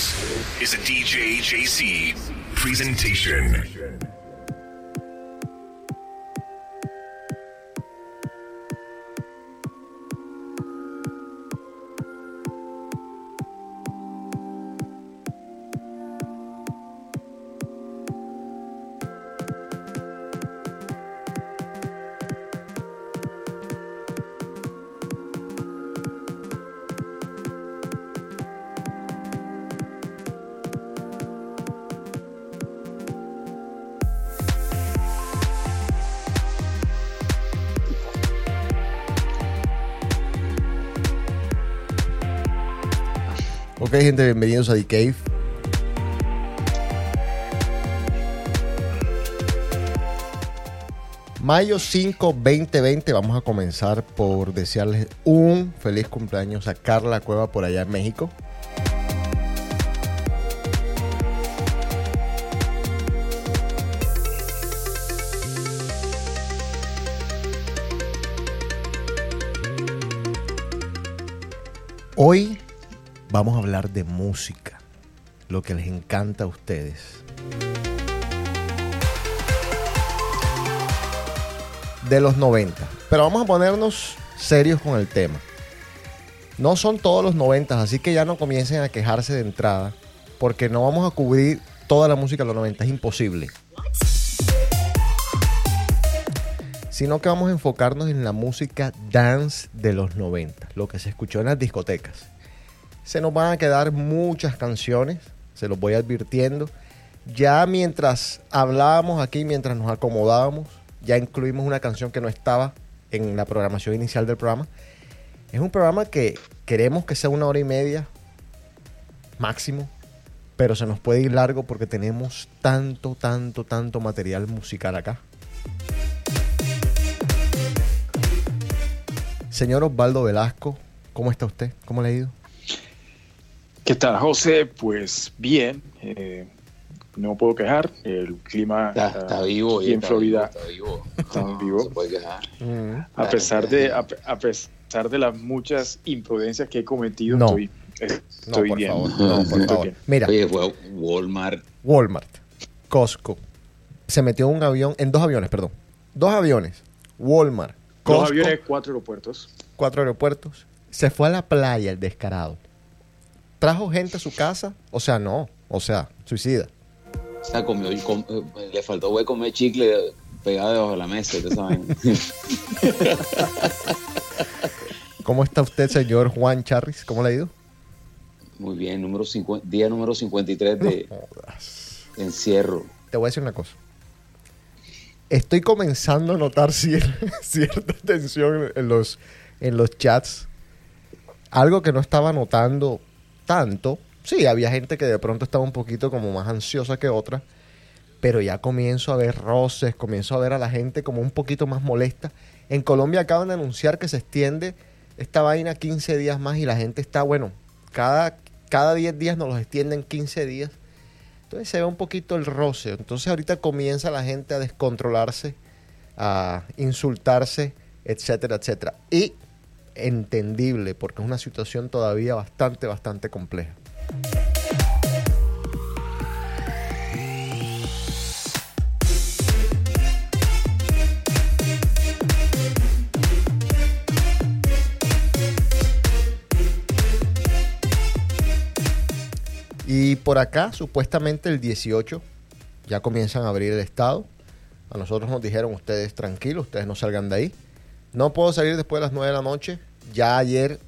This is a DJ JC presentation. Ok, gente, bienvenidos a The Cave. Mayo 5, 2020, vamos a comenzar por desearles un feliz cumpleaños a Carla Cueva por allá en México. Hoy vamos a hablar de música, lo que les encanta a ustedes. De los 90. Pero vamos a ponernos serios con el tema. No son todos los 90, así que ya no comiencen a quejarse de entrada, porque no vamos a cubrir toda la música de los 90, es imposible. Sino que vamos a enfocarnos en la música dance de los 90, lo que se escuchó en las discotecas. Se nos van a quedar muchas canciones, se los voy advirtiendo. Ya mientras hablábamos aquí, mientras nos acomodábamos, ya incluimos una canción que no estaba en la programación inicial del programa. Es un programa que queremos que sea una hora y media máximo, pero se nos puede ir largo porque tenemos tanto, tanto, tanto material musical acá. Señor Osvaldo Velasco, ¿cómo está usted? ¿Cómo le ha ido? ¿Qué tal, José? Pues bien, eh, no puedo quejar. El clima Está, está vivo. aquí en está Florida vivo, Está vivo. vivo. no se puede quejar. Mm. A pesar de a, a pesar de las muchas imprudencias que he cometido, No. estoy, No, estoy por bien. favor. No, por Estoy favor. bien. Mira, Oye, fue Walmart. Walmart, Costco, se metió en un avión, en dos aviones, perdón. Dos aviones. Walmart, Costco, Dos aviones, cuatro aeropuertos. cuatro aeropuertos. Se fue a la playa el descarado. Trajo gente a su casa. O sea, no. O sea, suicida. O sea, comió, com- eh, le faltó güey, comer chicle pegado debajo de la mesa. ¿ustedes saben? ¿Cómo está usted, señor Juan Charris? ¿Cómo le ha ido? Muy bien, número 50, día número 53 de encierro. Te voy a decir una cosa. Estoy comenzando a notar cier- cierta tensión en los, en los chats. Algo que no estaba notando tanto. Sí, había gente que de pronto estaba un poquito como más ansiosa que otra. Pero ya comienzo a ver roces, comienzo a ver a la gente como un poquito más molesta. En Colombia acaban de anunciar que se extiende esta vaina 15 días más y la gente está, bueno, cada, cada 10 días nos los extienden 15 días. Entonces se ve un poquito el roce. Entonces ahorita comienza la gente a descontrolarse, a insultarse, etcétera, etcétera. Y entendible, porque es una situación todavía bastante, bastante compleja. Y por acá, supuestamente el 18, ya comienzan a abrir el estado. A nosotros nos dijeron, ustedes tranquilos, ustedes no salgan de ahí. No puedo salir después de las 9 de la noche. Ya ayer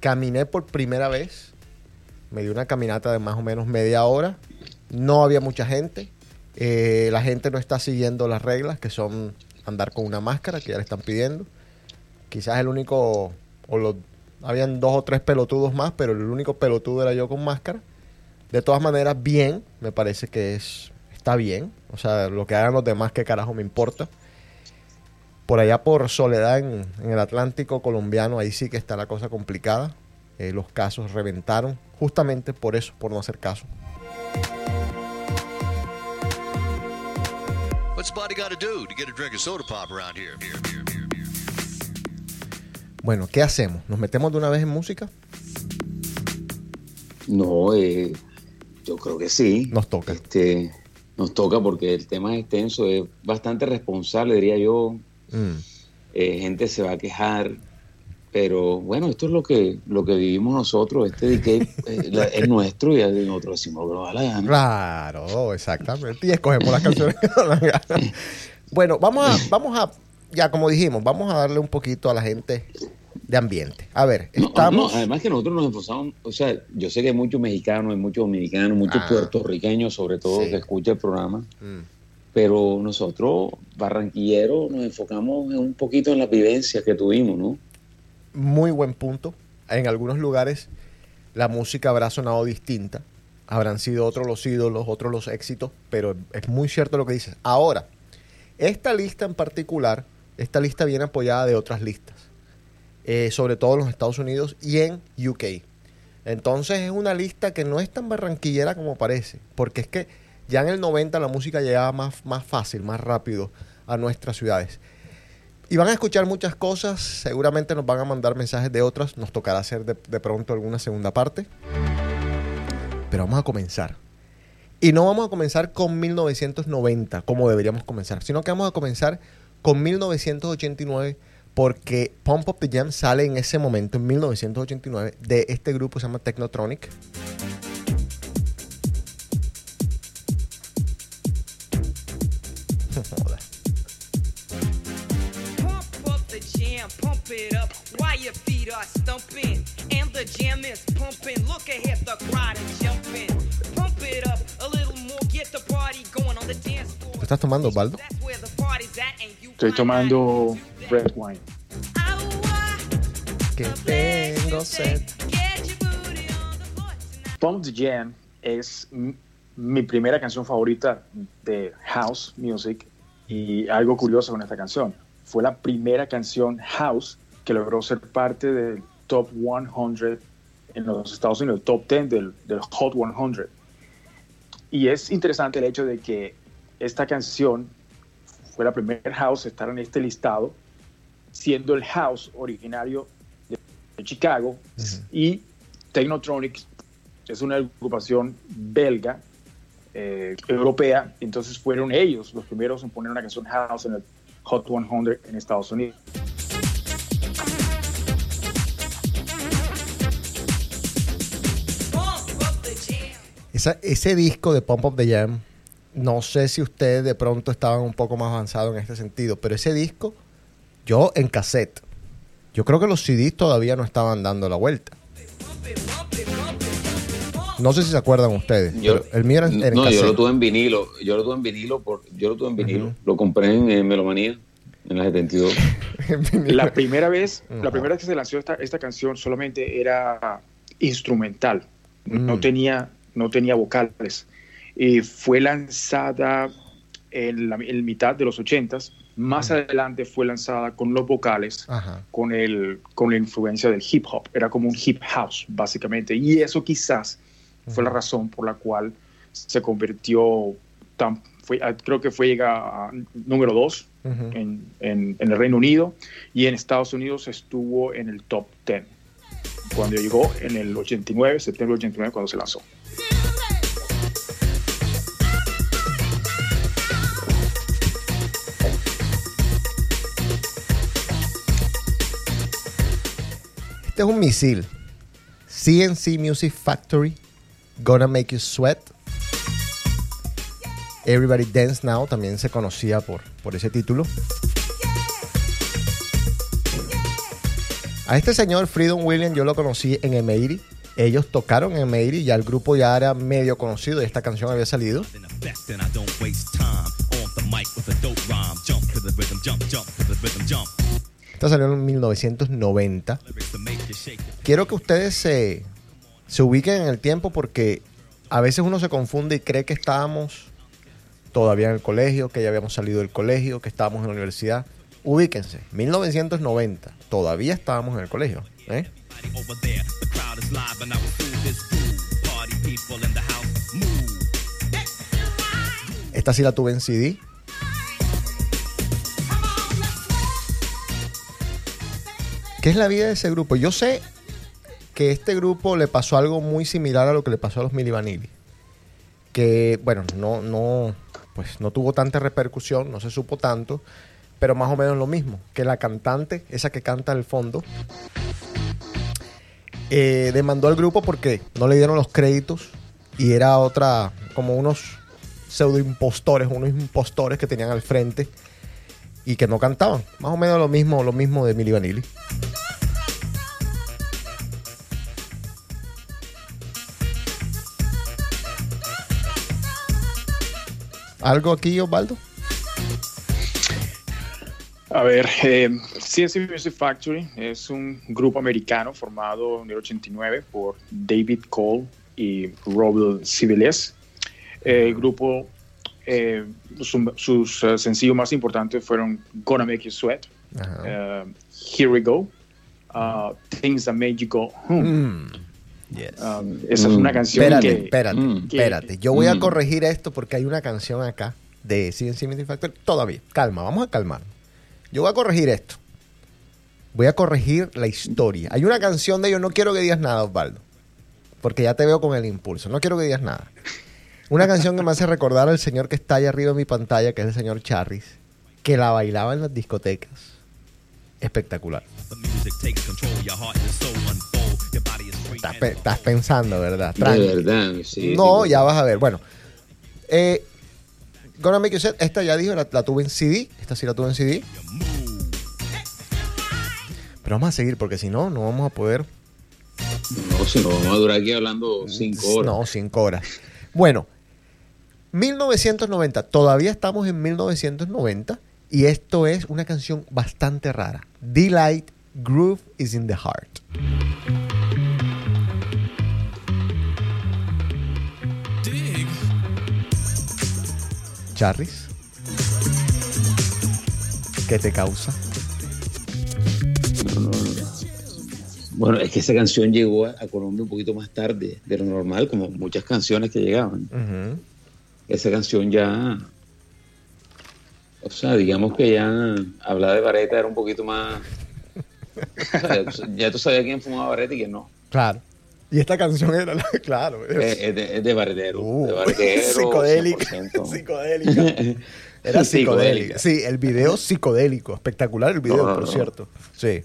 caminé por primera vez. Me di una caminata de más o menos media hora. No había mucha gente. Eh, la gente no está siguiendo las reglas, que son andar con una máscara, que ya le están pidiendo. Quizás el único, o los, habían dos o tres pelotudos más, pero el único pelotudo era yo con máscara. De todas maneras, bien, me parece que es está bien. O sea, lo que hagan los demás, qué carajo me importa. Por allá por Soledad, en, en el Atlántico colombiano, ahí sí que está la cosa complicada. Eh, los casos reventaron, justamente por eso, por no hacer caso. Bueno, ¿qué hacemos? ¿Nos metemos de una vez en música? No, eh, Yo creo que sí. Nos toca. Este, nos toca porque el tema es extenso, es bastante responsable, diría yo. Mm. Eh, gente se va a quejar, pero bueno, esto es lo que lo que vivimos nosotros. Este decay eh, la- es nuestro y nosotros decimos lo que nos da la gana. Claro, exactamente. Y escogemos las canciones que nos dan ganas. Bueno, vamos a, vamos a, ya como dijimos, vamos a darle un poquito a la gente de ambiente. A ver, No, estamos. no, además que nosotros nos esforzamos, o sea, yo sé que hay muchos mexicanos, hay muchos dominicanos, muchos Ah. puertorriqueños, sobre todo, Sí. que escuchan el programa, Mm. Pero nosotros, barranquilleros, nos enfocamos en un poquito en la vivencia que tuvimos, ¿no? muy buen punto. En algunos lugares la música habrá sonado distinta. Habrán sido otros los ídolos, otros los éxitos, pero es muy cierto lo que dices. Ahora, esta lista en particular, esta lista viene apoyada de otras listas, eh, sobre todo en los Estados Unidos y en UK. Entonces es una lista que no es tan barranquillera como parece, porque es que ya en el 90 la música llegaba más, más fácil, más rápido a nuestras ciudades. Y van a escuchar muchas cosas, seguramente nos van a mandar mensajes de otras, nos tocará hacer de, de pronto alguna segunda parte. Pero vamos a comenzar. Y no vamos a comenzar con 1990, como deberíamos comenzar, sino que vamos a comenzar con 1989, porque Pump Up the Jam sale en ese momento, en 1989, de este grupo que se llama Technotronic. Jam, pump it up while your feet are stumping. And the jam is pumping. Look ahead, the crowd is jumping. Pump it up a little more, get the party going on the dance floor. ¿Tú estás tomando, you Estoy tomando red wine. Que tengo sed. Pump the Jam es mi primera canción favorita de house music y algo curioso con esta canción. Fue la primera canción house que logró ser parte del top 100 en los Estados Unidos, el top 10 del, del Hot 100. Y es interesante el hecho de que esta canción fue la primera house a estar en este listado, siendo el house originario de, de Chicago y Technotronic es una agrupación belga, eh, europea, entonces fueron ellos los primeros en poner una canción house en el Hot 100 en Estados Unidos. Esa- ese disco de Pump Up the Jam, no sé si ustedes de pronto estaban un poco más avanzados en este sentido, pero ese disco, yo en cassette, yo creo que los CDs todavía no estaban dando la vuelta. No sé si se acuerdan ustedes, Yo, pero el mío era en, en no, yo lo tuve en vinilo, yo lo tuve en vinilo, por, yo lo tuve en vinilo, lo compré en, eh, Melomanía, en la 72. La primera vez, la primera vez que se lanzó esta, esta canción solamente era instrumental, no Mm. tenía, no tenía vocales. Y fue lanzada en la en mitad de los ochentas. Más adelante fue lanzada con los vocales, Ajá. con, el, con la influencia del hip hop. Era como un hip house, básicamente. Y eso quizás fue la razón por la cual se convirtió tan, fue, ah, creo que fue llega a número dos en, en- en el Reino Unido y en Estados Unidos estuvo en el top 10 cuando llegó en el 89, septiembre del 89 cuando se lanzó. Este es un misil. CNC Music Factory, Gonna Make You Sweat. Everybody Dance Now también se conocía por, por ese título. A este señor Freedom Williams yo lo conocí en Emery. Ellos tocaron en Emery, ya el grupo ya era medio conocido y esta canción había salido. Esta salió en 1990. Lyrics to make you shake your Quiero que ustedes se, se ubiquen en el tiempo porque a veces uno se confunde y cree que estábamos todavía en el colegio, que ya habíamos salido del colegio, que estábamos en la universidad. Ubíquense, 1990, todavía estábamos en el colegio. ¿eh? Esta sí la tuve en CD. ¿Qué es la vida de ese grupo? Yo sé que este grupo le pasó algo muy similar a lo que le pasó a los Milli Vanilli. que, bueno, no, no, pues no tuvo tanta repercusión, no se supo tanto, pero más o menos lo mismo, que la cantante, esa que canta al fondo, eh, demandó al grupo porque no le dieron los créditos y era otra, como unos pseudo impostores, unos impostores que tenían al frente y que no cantaban. Más o menos lo mismo, lo mismo de Milli Vanilli. ¿Algo aquí, Osvaldo? A ver, eh, CNC Music Factory es un grupo americano formado en el 89 por David Cole y Robert Civiles. el grupo, eh, su- sus eh, sencillos más importantes fueron Gonna Make You Sweat, eh, Here We Go, uh, Things That Made You Go Home. Mm, yes. Um, esa es Mm. una canción espérate, que... espérate, Mm. espérate. Yo voy a Mm. corregir esto porque hay una canción acá de CNC Music Factory. Todavía, calma, vamos a calmar. Yo voy a corregir esto. Voy a corregir la historia. Hay una canción de ellos, no quiero que digas nada, Osvaldo. Porque ya te veo con el impulso. No quiero que digas nada. Una canción que me hace recordar al señor que está ahí arriba en mi pantalla, que es el señor Charris, que la bailaba en las discotecas. Espectacular. The music takes control, your heart is Estás, and pe- estás pensando, ¿verdad? De verdad, sí. No, ya vas a ver. Bueno, eh, Gonna Make You Set, esta ya dijo, la, la tuve en CD. Esta sí la tuve en CD. Pero vamos a seguir porque si no, no vamos a poder. No, si no vamos a durar aquí hablando cinco horas. No, cinco horas. Bueno, 1990. Todavía estamos en 1990 y esto es una canción bastante rara. Delight Groove is in the Heart. Charris. ¿Qué te causa? No, no, no. Bueno, es que esa canción llegó a, a Colombia un poquito más tarde de lo normal, como muchas canciones que llegaban. Esa canción ya. O sea, digamos que ya hablar de vareta era un poquito más. o sea, ya tú sabías quién fumaba vareta y quién no. Claro. Y esta canción era la. Claro. Es, es de, de varetero. Uh, de psicodélica. 100%. psicodélica. Era psicodélica. Sí, el video psicodélico. Espectacular el video, No, no, por no. cierto. Sí.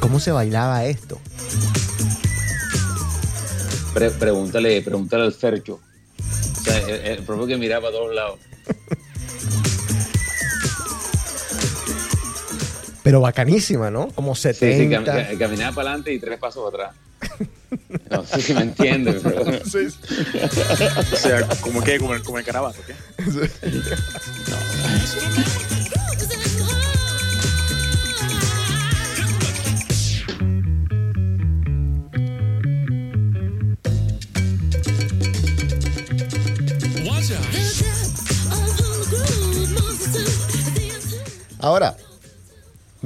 ¿Cómo se bailaba esto? Pre- pregúntale, pregúntale al Fercho. O sea, el, el propio que miraba a todos lados. Pero bacanísima, ¿no? Como Sí, 70. sí, cam- ca- caminaba para adelante y tres pasos para atrás. No sé si me entiendes, pero. Sí, sí. O sea, como que como el, como el carabato, ¿qué? Ahora,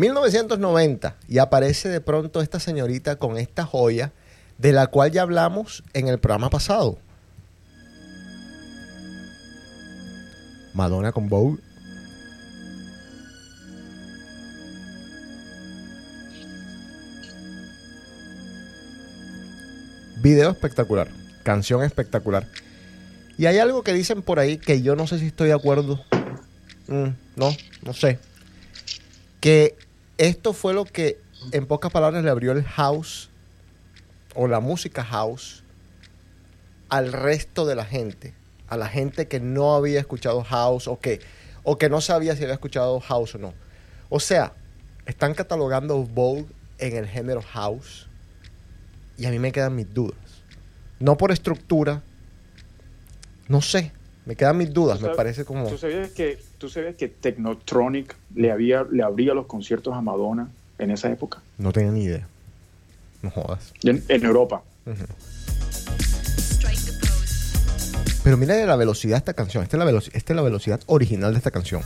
1990 y aparece de pronto esta señorita con esta joya de la cual ya hablamos en el programa pasado. Madonna con Vogue. Video espectacular, canción espectacular. Y hay algo que dicen por ahí que yo no sé si estoy de acuerdo. Mm, no, no sé. Que esto fue lo que, en pocas palabras, le abrió el house o la música house al resto de la gente. A la gente que no había escuchado house o que, o que no sabía si había escuchado house o no. O sea, están catalogando Vogue en el género house y a mí me quedan mis dudas. No por estructura, no sé, me quedan mis dudas, me parece como... ¿Tú sabías que, tú sabías que Technotronic le, había, le abría los conciertos a Madonna en esa época? No tenía ni idea. No jodas. En, en Europa. Pero mira la velocidad de esta canción. Esta es la, esta es la velocidad original de esta canción.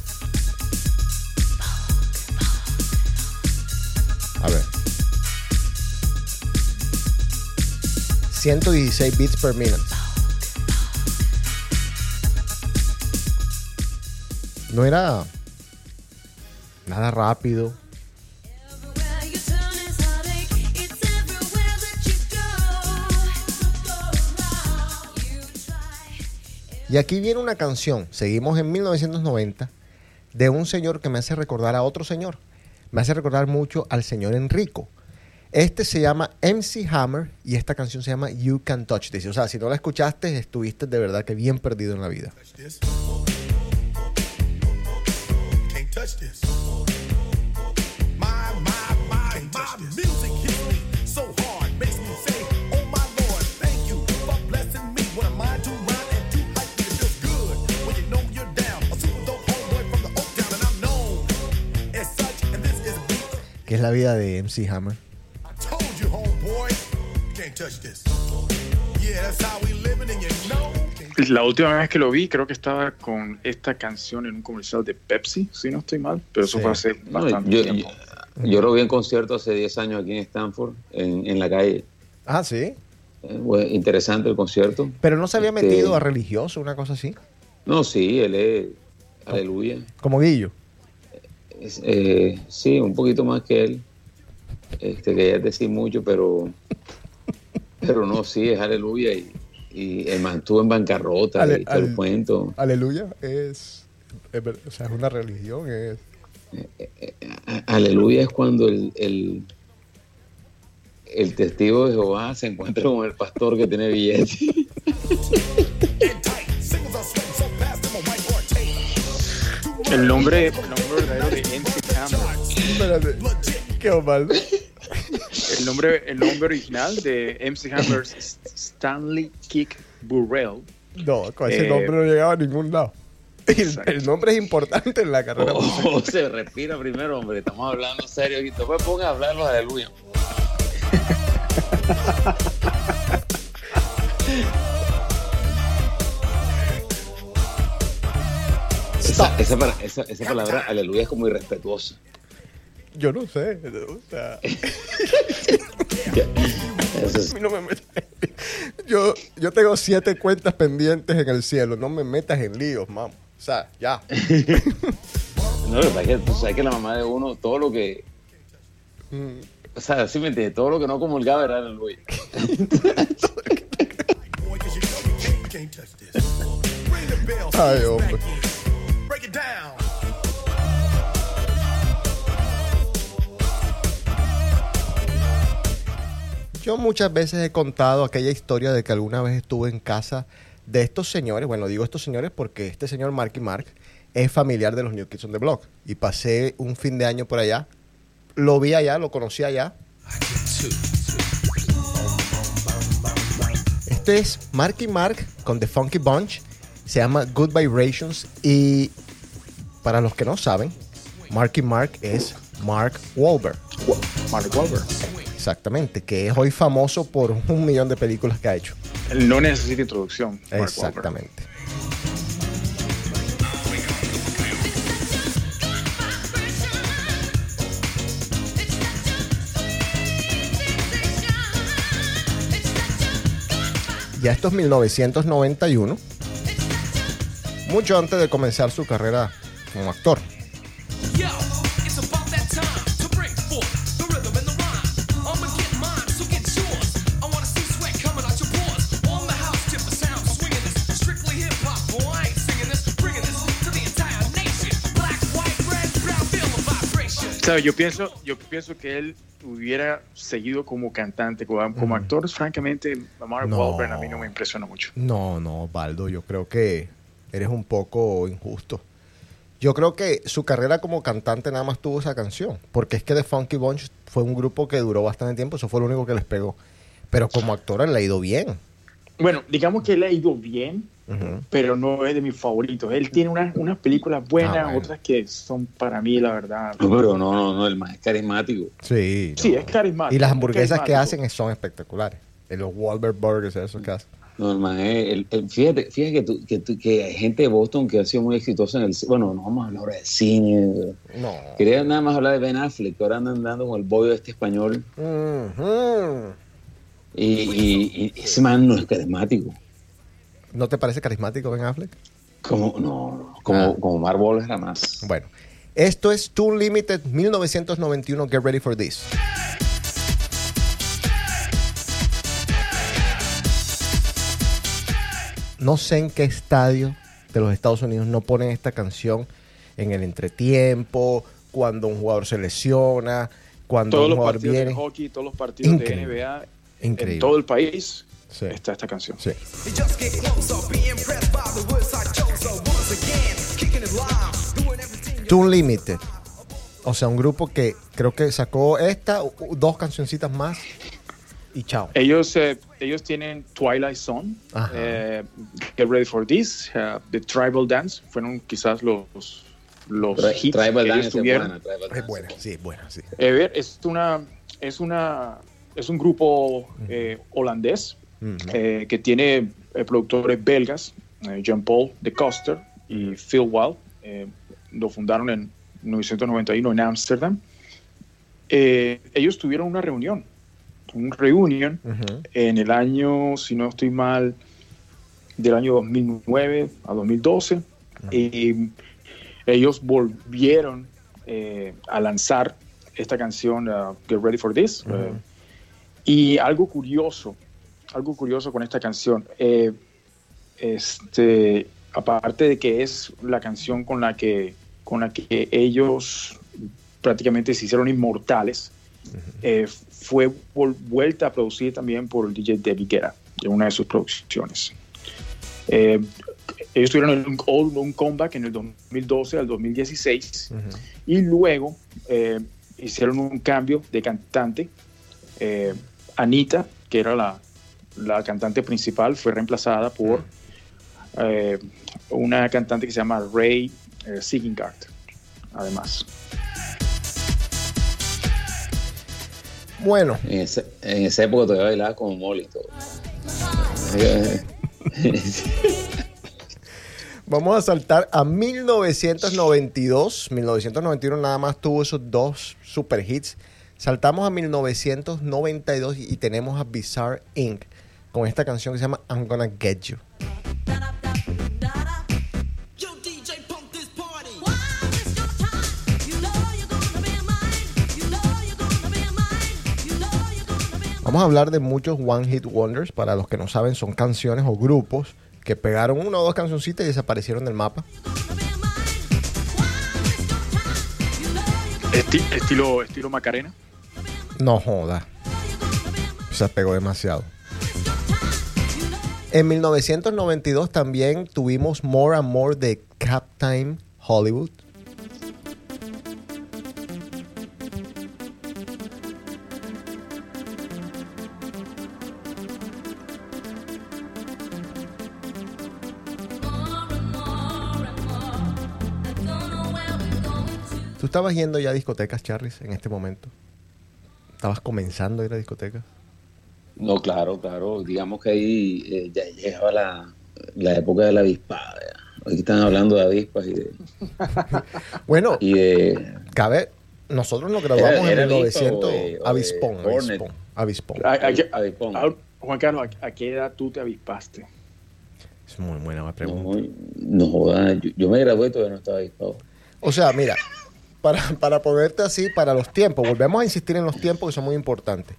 A ver. 116 beats per minute. no era nada rápido. Y aquí viene una canción, seguimos en 1990, de un señor que me hace recordar a otro señor. Me hace recordar mucho al señor Enrico. Este se llama MC Hammer y esta canción se llama You Can Touch This. O sea, si no la escuchaste, estuviste de verdad que bien perdido en la vida. Touch this. My, my, my, my music hits me so hard, makes me say, Oh my Lord, thank you for blessing me. What am I to rhyme and to hype me? It feels good when you know you're down. A super dope homeboy from the Oak Town, and I'm known as such. And this is a beat. ¿Qué es la vida de MC Hammer? I told you, homeboy, you can't touch this. Yeah, that's how we living, and you know. La última vez que lo vi, creo que estaba con esta canción en un comercial de Pepsi, si no estoy mal, pero eso Sí. fue hace No, bastante yo, tiempo. yo- yo lo vi en concierto hace 10 años aquí en Stanford, en, en la calle. Ah, sí. Eh, interesante el concierto. Pero no se había Este- metido a religioso, una cosa así. No, sí, él es. Aleluya. Como Guillo. Es, eh, sí, un poquito más que él. Este, quería decir mucho, pero. Pero no, sí, es aleluya. Y, y el man estuvo en bancarrota Ale- y todo el cuento. Aleluya es, o sea, es una religión, es... A- Aleluya es cuando el, el, el testigo de Jehová se encuentra con el pastor que tiene billete. and tight. Singles are sweating so fast, I'm a whiteboard tape. El nombre, el nombre verdadero de MC Hammer, Espérate, qué mal. el nombre, el nombre original de MC Hammer es Stanley Kick Burrell. No, con ese Eh, nombre no llegaba a ningún lado. El, nombre es importante en la carrera. Oh, se respira primero, hombre. Estamos hablando serio. Y después ponga a hablar los aleluya. Esa, esa, para- esa- esa palabra aleluya es como irrespetuosa. Yo no sé. O sea, Eso es- a mí no me metas en- yo, yo tengo siete cuentas pendientes en el cielo. No me metas en líos, mamá. O sea, ya. no, lo que pasa es que tú sabes que la mamá de uno, todo lo que. Mm, O sea, sí me entiendes, todo lo que no comulgaba era aleluya. Boy, 'cause you Yo muchas veces he contado aquella historia de que alguna vez estuve en casa de estos señores. Bueno, digo estos señores porque este señor Marky Mark es familiar de los New Kids on the Block. Y pasé un fin de año por allá. Lo vi allá, lo conocí allá. Este es Marky Mark con The Funky Bunch. Se llama Good Vibrations. Y para los que no saben, Marky Mark es Mark Wahlberg. Mark Wahlberg. Exactamente, que es hoy famoso por un millón de películas que ha hecho. Él no necesita introducción. Mark Wahlberg. Exactamente. Ya esto es 1991, mucho antes de comenzar su carrera como actor. ¿Sabes? Yo pienso, yo pienso que él hubiera seguido como cantante, como, como actor, francamente, Mark No. Wahlberg a mí no me impresiona mucho. No, no, Baldo, yo creo que eres un poco injusto. Yo creo que su carrera como cantante nada más tuvo esa canción, porque es que The Funky Bunch fue un grupo que duró bastante tiempo, eso fue lo único que les pegó. Pero como actor él le ha ido bien. Bueno, digamos que él ha ido bien, Pero no es de mis favoritos. Él tiene unas, unas películas buenas, Ah, bueno. otras que son para mí, la verdad. No, pero no, no, no, el más carismático. Sí. Sí, no. es carismático. Y las es hamburguesas que hacen son espectaculares. En los Wahlberg Burgers, esos que hacen. No, el man es- el- el- fíjate, fíjate que, tú- que, tú- que hay gente de Boston que ha sido muy exitosa en el Bueno, no vamos a hablar ahora de cine. No. Quería nada más hablar de Ben Affleck, que ahora andan dando con el bollo este español. Ujú. Y, y- y ese man no es carismático. ¿No te parece carismático Ben Affleck? Como, no, como, Ah. como Mark Wahlberg era más. Bueno, esto es Toon Limited 1991. Get ready for this. no sé en qué estadio de los Estados Unidos no ponen esta canción en el entretiempo, cuando un jugador se lesiona, cuando Todos un los jugador partidos viene. de hockey, todos los partidos Increíble. de NBA, Increíble. en todo el país Sí. está esta canción. Sí. Toon Limited. O sea, un grupo que creo que sacó esta, dos cancioncitas más y chao. Ellos, eh, ellos tienen Twilight Zone, Ajá. eh, Get Ready for This, uh, The Tribal Dance, fueron quizás los, los Tri- hits Tribal que Dance ellos es tuvieron. buena, Tribal Dance Es buena, sí, es buena, sí. Eh, es una es una es un grupo eh, eh, que tiene eh, productores belgas, eh, Jean Paul de Coster y Phil Wild. lo fundaron en 1991 en Ámsterdam. Ellos tuvieron una reunión, un reunion Ujú. en el año, si no estoy mal, del año 2009 a 2012. Y ellos volvieron eh, a lanzar esta canción, uh, Get Ready for This. eh, y algo curioso, algo curioso con esta canción, eh, este, aparte de que es la canción con la que, con la que ellos prácticamente se hicieron inmortales, eh, fue vuelta a producir también por el DJ David en una de sus producciones. Eh, ellos tuvieron un, un comeback en el 2012 al 2016 y luego eh, hicieron un cambio de cantante. Anita, que era la, la cantante principal, fue reemplazada por eh, una cantante que se llama Ray eh, además. Bueno, En, ese- en esa época todavía bailaba como Molly todo. vamos a saltar a 1992. 1991 nada más tuvo esos dos super hits. Saltamos a 1992 y tenemos a Bizarre Inc. con esta canción que se llama I'm Gonna Get You. Vamos a hablar de muchos One Hit Wonders. Para los que no saben, son canciones o grupos que pegaron una o dos cancioncitas y desaparecieron del mapa. Esti- estilo, estilo Macarena. No joda. Se pegó demasiado. En 1992 también tuvimos More and More de Captain Hollywood. ¿Tú estabas yendo ya a discotecas, Charles, en este momento? ¿Estabas comenzando a ir a discotecas? No, claro, claro. Digamos que ahí eh, ya llegaba la, la época de la avispada. Aquí están hablando de avispas y de... Bueno, Y de cabe, nosotros nos graduamos Era- era en 1900. avispa o de- o de avispón, avispón, avispón. ¿A, a qué- Avispón. Juan Carlos, ¿a, a qué edad tú te avispaste? Es muy buena la pregunta. no, yo, yo me gradué y todavía no estaba avispado. O sea, mira, para, para ponerte así, para los tiempos, volvemos a insistir en los tiempos que son muy importantes.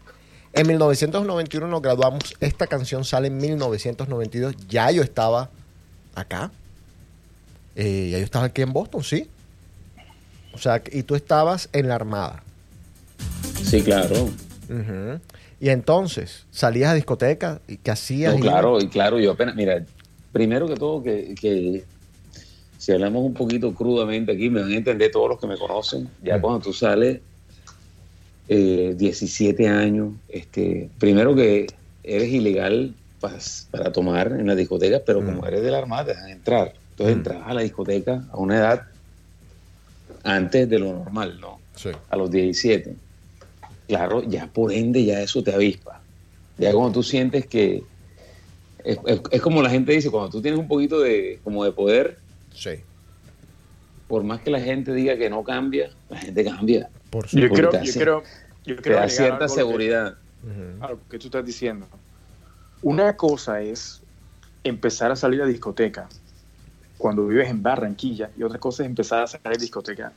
En 1991 nos graduamos, esta canción sale en 1992, ya yo estaba acá, Eh, ya yo estaba aquí en Boston, sí. O sea, y tú estabas en la Armada. Sí, claro. Y entonces, salías a discoteca y qué hacías. No, claro, y claro, yo apenas, mira, primero que todo que, que si hablamos un poquito crudamente aquí, me van a entender todos los que me conocen, ya cuando tú sales eh, 17 años, este, primero que eres ilegal pas- para tomar en la discoteca, pero Mm. como eres de la Armada te dejan entrar. Entonces Mm. entras a la discoteca a una edad antes de lo normal, ¿no? Sí. a los 17. Claro, ya por ende ya eso te avispa. Ya cuando tú sientes que es, es- es como la gente dice, cuando tú tienes un poquito de como de poder, Sí, por más que la gente diga que no cambia, la gente cambia. Por Yo supuesto. creo, yo creo, yo creo da cierta que- seguridad. A lo que tú estás diciendo. Una cosa es empezar a salir a discoteca cuando vives en Barranquilla y otra cosa es empezar a salir a discoteca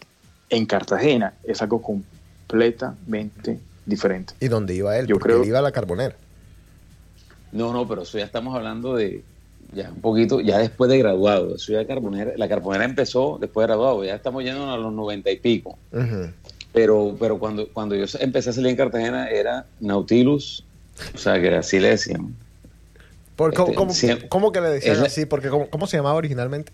en Cartagena. Es algo completamente diferente. ¿Y dónde iba él? Yo Porque creo- él iba a la carbonera. No, no, pero eso ya estamos hablando de, ya un poquito, ya después de graduado. Eso ya Carbonera, la Carbonera empezó después de graduado, ya estamos yendo a los noventa y pico. Ujú. Pero, pero cuando, cuando yo empecé a salir en Cartagena era Nautilus, o sea, que así le decían. ¿Por, cómo, Este, cómo- siempre- cómo que le decían así? Porque ¿cómo, cómo se llamaba originalmente?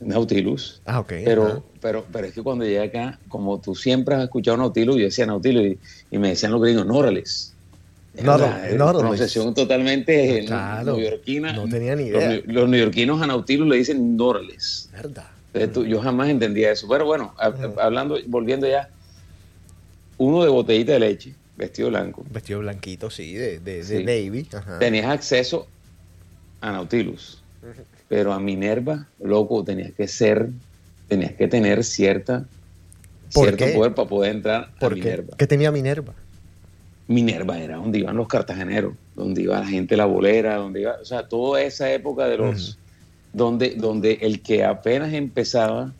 Nautilus. Ah, ok. Pero, pero, pero es que cuando llegué acá, como tú siempre has escuchado Nautilus, yo decía Nautilus y, y me decían los gringos, Norales. Norales, Norales. pronunciación totalmente Claro. neoyorquina. No tenía ni Los, idea. neo- los neoyorquinos a Nautilus le dicen Norales. Verdad. Entonces, tú- yo jamás entendía eso. Pero bueno, a- hablando, volviendo ya, uno de botellita de leche, vestido blanco, Vestido blanquito, sí, de, de, de. Navy. Ajá. tenías acceso a Nautilus. Pero a Minerva, loco, tenías que ser, tenías que tener cierta, ¿Por cierto qué? poder para poder entrar a. Minerva. ¿Qué tenía Minerva? Minerva era donde iban los cartageneros, donde iba la gente la bolera, donde iba, o sea, toda esa época de los, donde, donde el que apenas empezaba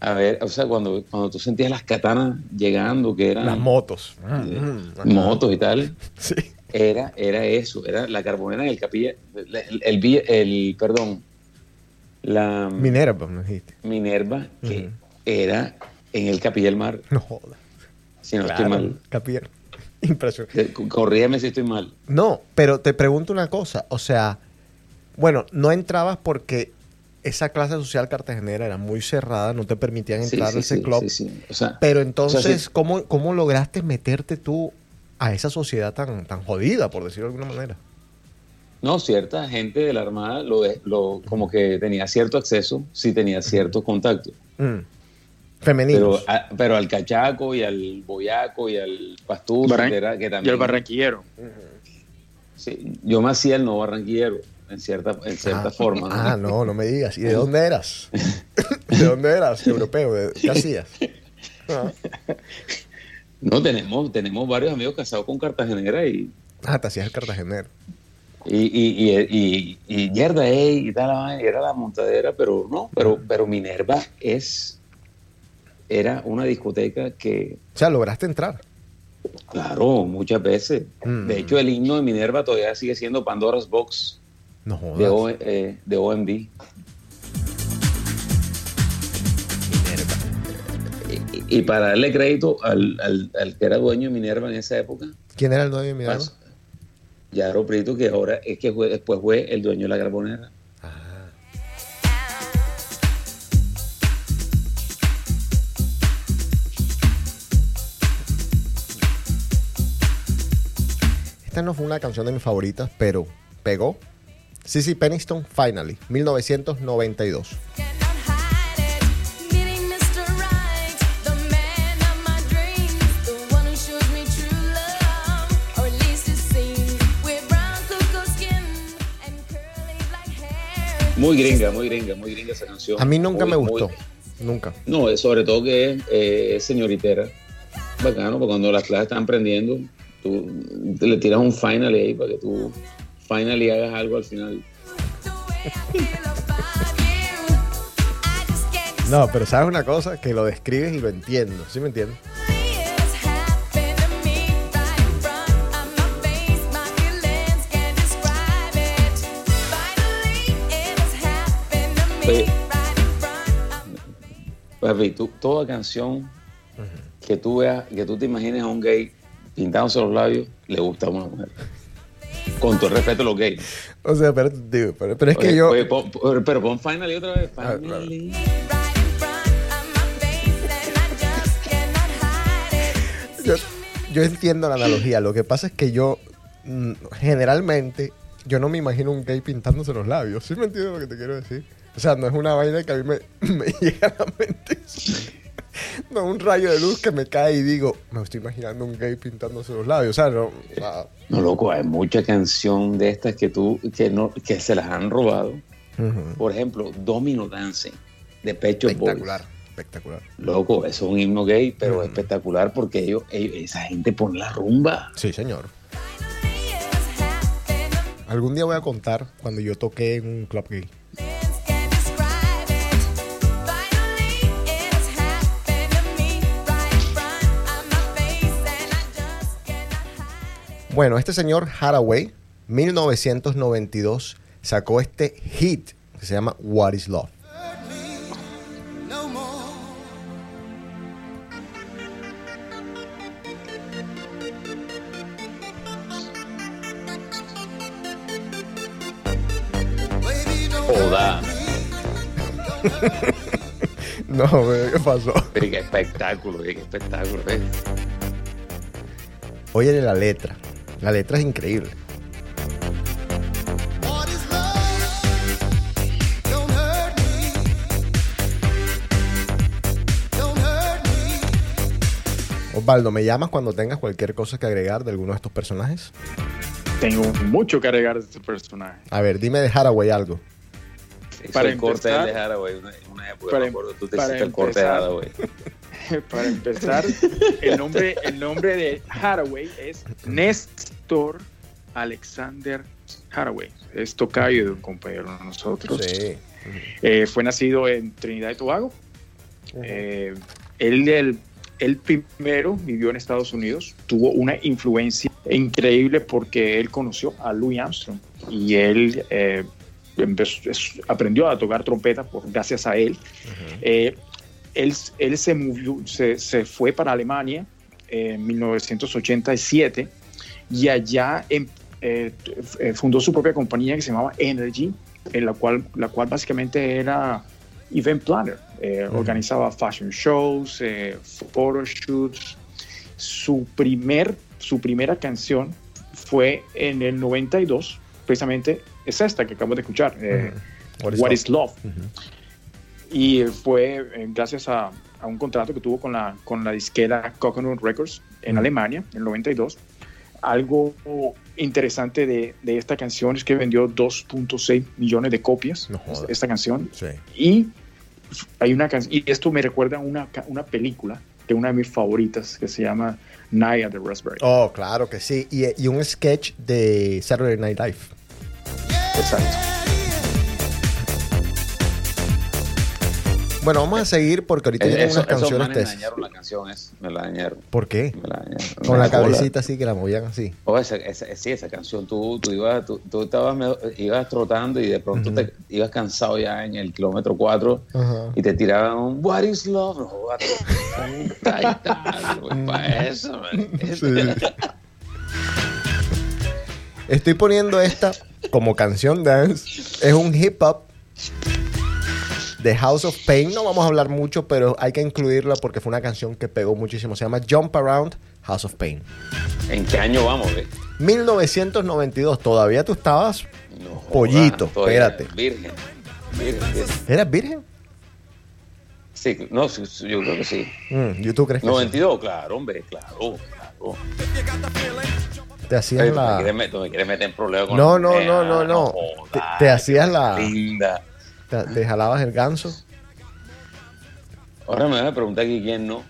a ver, o sea, cuando, cuando tú sentías las katanas llegando, que eran Las motos. Ujú. Ajá. motos y tal, Sí. era, era eso, era la carbonera en el capilla, el, el, el perdón, la Minerva, me dijiste. Minerva, que era en el capilla del mar, No jodas. si no Claro, estoy mal. Capilla. Impresionante. Eh, Corrígeme si estoy mal. No, pero te pregunto una cosa. O sea, bueno, no entrabas porque esa clase social cartagenera era muy cerrada, no te permitían entrar sí, a ese sí, club. sí, sí. O sea, Pero entonces, o sea, sí. ¿cómo, ¿cómo lograste meterte tú a esa sociedad tan, tan jodida, por decirlo de alguna manera? No, cierta gente de la Armada lo, como que tenía cierto acceso, sí tenía cierto contacto. Mm. Pero, Femeninos. a- pero al cachaco y al boyaco y al pastuso, Barran- que, que Y también... el barranquillero. Sí, yo me hacía el no barranquillero, en cierta, en cierta ah, forma. ¿no? Ah, no, no me digas. ¿Y de dónde eras? ¿De dónde eras? Europeo. ¿De- ¿Qué hacías? Ah, No, tenemos, tenemos varios amigos casados con cartagenera y, Ah, te hacías el cartagenero. y, y, y, y, y mierda, ey, y tal, y era la montadera, pero no, pero, pero Minerva es, era una discoteca que, O sea, lograste entrar. claro, muchas veces. Mm. De hecho, el himno de Minerva todavía sigue siendo Pandora's Box No de. O- eh, de OMD. Minerva. Y, y para darle crédito al, al, al que era dueño de Minerva en esa época, ¿Quién era el dueño de Minerva? Yaro Prieto, que ahora es que fue, después fue el dueño de la carbonera. Ah. Esta no fue una canción de mis favoritas, pero pegó. Sissy Peniston, Finally, 1992. Cannot hide it. Meeting Mr. Right, the man of my dreams, the one who shows me true love, or at least it seems. With brown cocoa skin and curly black hair. Muy gringa, muy gringa, muy gringa esa canción. A mí nunca Muy, me muy- gustó. Nunca. no, es sobre todo que es eh, señoritera. Bacano, porque cuando las clases están prendiendo, tú le tiras un final ahí para que tú finally hagas algo al final. No, pero sabes una cosa, que lo describes y lo entiendo. ¿Sí me entiendes? Oye. Papi, tú, toda canción que tú veas, que tú te imagines a un gay pintándose los labios, le gusta a una mujer. Con todo el respeto a los gays. O sea, pero, digo, pero, pero es que yo... oye, pon- pero pon finally otra vez. Ah, Finally. yo, yo entiendo la analogía. Lo que pasa es que yo, mm, generalmente, yo no me imagino un gay pintándose los labios. ¿Sí me entiendes lo que te quiero decir? O sea, no es una vaina que a mí me, me llega a la mente. No un rayo de luz que me cae y digo, me estoy imaginando un gay pintándose los labios. O sea, no. No, loco, hay mucha canción de estas que tú, que no, que se las han robado. Por ejemplo, Domino Dancing, de Pecho Boys. Espectacular, espectacular. Loco, es un himno gay, pero espectacular porque ellos, ellos- esa gente pone la rumba. Sí, señor. Algún día voy a contar cuando yo toqué en un club gay. Bueno, este señor Haraway 1992 sacó este hit que se llama What is Love. No Joda. ¿qué pasó? Pero qué espectáculo, qué espectáculo. ¿eh? Oye la letra. La letra es increíble. Osvaldo, ¿me llamas cuando tengas cualquier cosa que agregar de alguno de estos personajes? Tengo mucho que agregar de este personaje. A ver, dime de Haraway algo. Hizo Para el corte de Haraway, una, una época, para- me acuerdo, tú te para hiciste el corte de Haraway. Para empezar, el nombre, el nombre de Haraway es Néstor Alexander Haraway. Es tocayo de un compañero de nosotros. Sí. Eh, fue nacido en Trinidad y Tobago. Eh, él, él primero vivió en Estados Unidos, tuvo una influencia increíble porque él conoció a Louis Armstrong y él eh, empezó- aprendió a tocar trompeta por, gracias a él. Eh, él, él se, movió- se, se fue para Alemania en 1987 y allá em- eh, eh, fundó su propia compañía que se llamaba Energy, en la cual, la cual básicamente era event planner. Eh, Organizaba fashion shows, eh, photoshoots. Su, primer, su primera canción fue en el 92, precisamente es esta que acabamos de escuchar, eh, What is What Love? is Love. Y fue eh, gracias a, a un contrato que tuvo con la, con la disquera Coconut Records en Alemania, en el 92. Algo interesante de, de esta canción es que vendió 2.6 millones de copias, No esta, canción. Sí. Y, hay una can- y esto me recuerda a una, una película de una de mis favoritas que se llama Night at the Raspberry. Oh, claro que sí. Y, y un sketch de Saturday Night Live. Exacto. Bueno, vamos a seguir porque ahorita vienen Eso- unas canciones manes me dañaron la canción, es, me la dañaron. ¿Por qué? Me la dañaron. Con la cabecita así que la movían así. Oh, esa, esa- sí, esa canción, tú, tú, ibas, tú, tú estabas, ibas trotando y de pronto te ibas cansado ya en el kilómetro 4 Ajá. y te tiraban un What is love? No, eso, man. Estoy poniendo esta como canción dance. Es un hip hop de House of Pain. No vamos a hablar mucho, pero hay que incluirla porque fue una canción que pegó muchísimo. Se llama Jump Around House of Pain. ¿En qué año vamos, eh? 1992. Todavía tú estabas. No Pollito, espérate. Virgen. Virgen, virgen. ¿Eras virgen? Sí, no, sí, sí, yo creo que sí. Mm, ¿Y tú crees que sí? 92, claro, hombre, claro, claro. te hacías Oye, tú me la. quieres me quieres meter en problemas con No, la no, no, no, no. Te- te hacías la- Linda. Te, te jalabas el ganso. Ahora me vas a preguntar aquí quién no.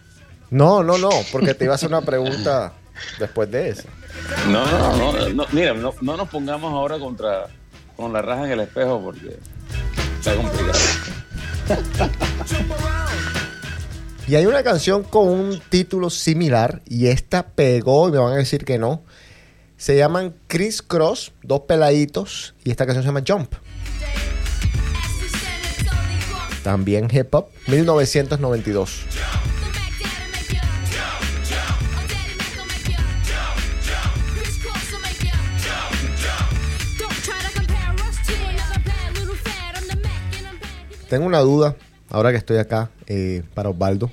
No, no, no, porque te iba a hacer una pregunta después de eso. No, no, no, no, no, mira, no, no nos pongamos ahora contra con la raja en el espejo porque está complicado. Y hay una canción con un título similar y esta pegó y me van a decir que no. Se llaman Chris Cross, dos peladitos, y esta canción se llama Jump. También hip hop, 1992. Tengo una duda, ahora que estoy acá, eh, para Osvaldo.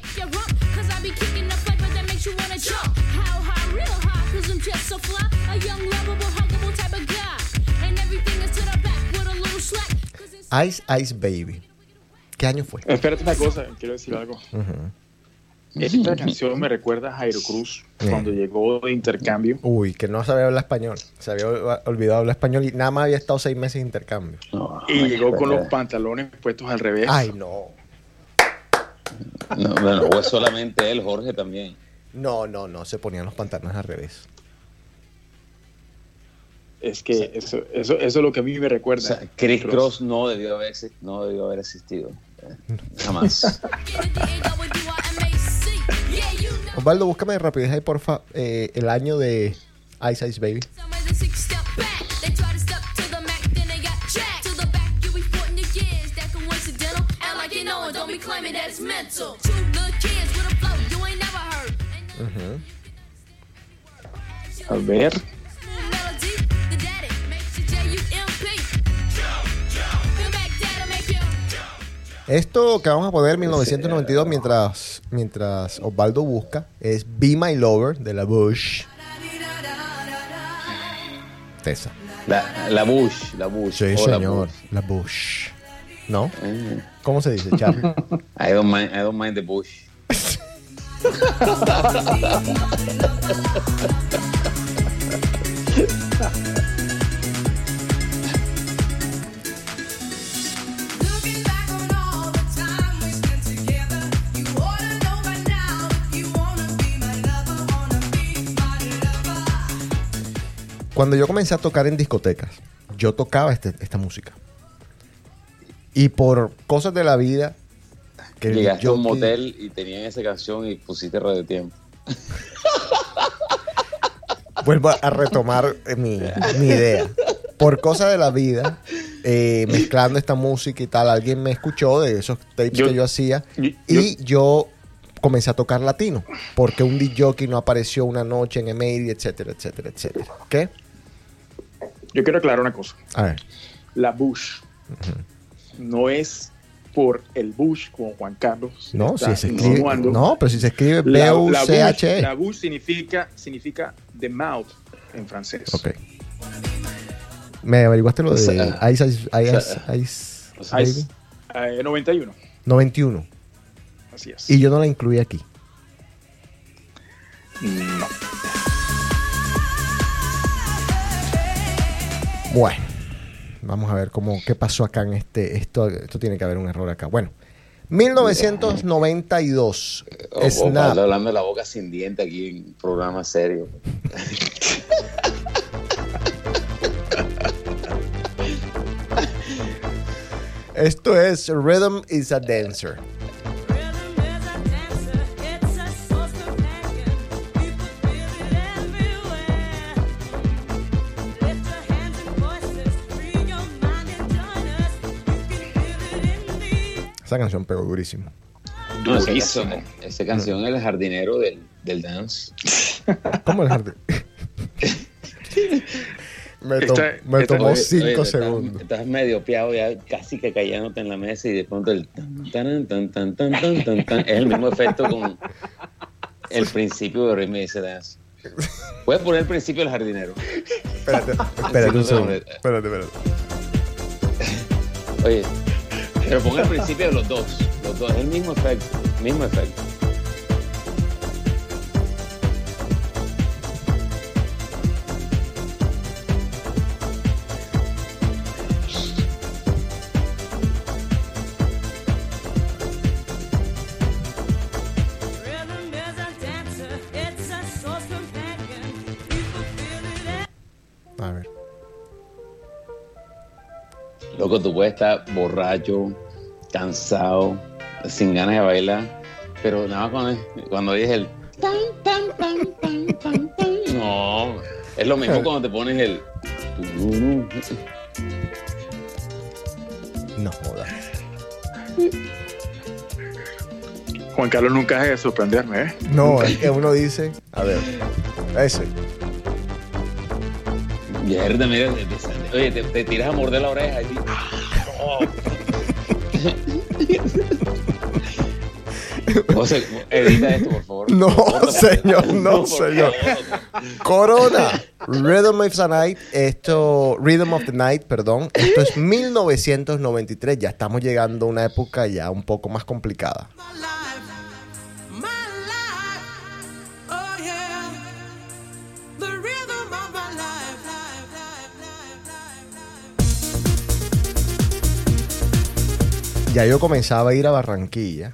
Ice Ice Baby. ¿Qué año fue? Espérate una cosa, quiero decir algo. Esta canción me recuerda a Jairo Cruz cuando llegó de intercambio. Uy, que no sabía hablar español. Se había ol- olvidado hablar español y nada más había estado seis meses de intercambio. No, Y llegó con los no, pantalones puestos al revés. Ay, no. bueno, o es solamente él, Jorge también. No, no, no. Se ponían los pantalones al revés. Es que eso, eso, eso es lo que a mí me O recuerda. sea, Chris Cross no debió haber, no debió haber existido. Eh, Jamás. Osvaldo, búscame de rapidez ahí, porfa, eh, el año de Ice Ice Baby. They try to Esto que vamos a poner 1992 mientras, mientras Osvaldo busca es Be My Lover de la Bush. Tesa. La, la Bush, la Bush. Sí, la señor. Bush. La Bush. ¿No? Eh, ¿Cómo se dice, Charlie? I don't mind, I don't mind the Bush. Cuando yo comencé a tocar en discotecas, yo tocaba este- esta música. Y por cosas de la vida, que Llegaste a un motel y tenían esa canción y pusiste radio tiempo. vuelvo a retomar eh, mi, mi idea. Por cosas de la vida, eh, mezclando esta música y tal, alguien me escuchó de esos tapes Yo- que yo hacía yo- y yo comencé a tocar latino porque un DJ no apareció una noche en Emery, etcétera, etcétera, etcétera. ¿Qué? Yo quiero aclarar una cosa. A ver. La Bush no es por el Bush como Juan Carlos. No, si se escribe. No, pero si se escribe La, la Bush, B-U-C-H-E. la Bush significa, significa the mouth en francés. Ok. Me averiguaste lo O de sea, Ice Ice Ice, o sea, Ice o sea, Baby? Eh, 91. 91. Así es. Y yo no la incluí aquí. No. Bueno, vamos a ver cómo qué pasó acá en este. Esto, esto tiene que haber un error acá. Bueno, 1992. O- o Snap. Osvaldo hablando de la boca sin diente aquí en programa serio. Esto es Rhythm is a Dancer. Esa canción pegó durísimo. No, esa canción, esa canción el jardinero del, del dance. ¿Cómo el jardinero? me, tomó cinco segundos. Estás, medio piado ya, casi que cayéndote en la mesa y de pronto el tan, tan, tan, tan, tan, tan, tan, tan. es el mismo efecto con el principio de Rhythm Dice Dance. Voy a poner el principio del jardinero. Espérate, espérate, un segundo. Espérate, espérate. Oye pero pon el principio los dos. Los dos, el mismo efecto. Mismo efecto. Loco, tú puedes estar borracho, cansado, sin ganas de bailar, pero nada más cuando, cuando dices el tan, tan, tan, tan, tan, tan. No, es lo mismo cuando te pones el. No jodas. Juan Carlos nunca deja de sorprenderme, ¿eh? No, es que uno dice. A ver. Ese. Mierda, mira, te- te- oye, te, te tiras a morder la oreja y José, edita esto, por favor. No, señor, no, por señor. Corona. Rhythm of the Night. Esto. Rhythm of the Night, perdón. Esto es 1993. Ya estamos llegando a una época ya un poco más complicada. Ya yo comenzaba a ir a Barranquilla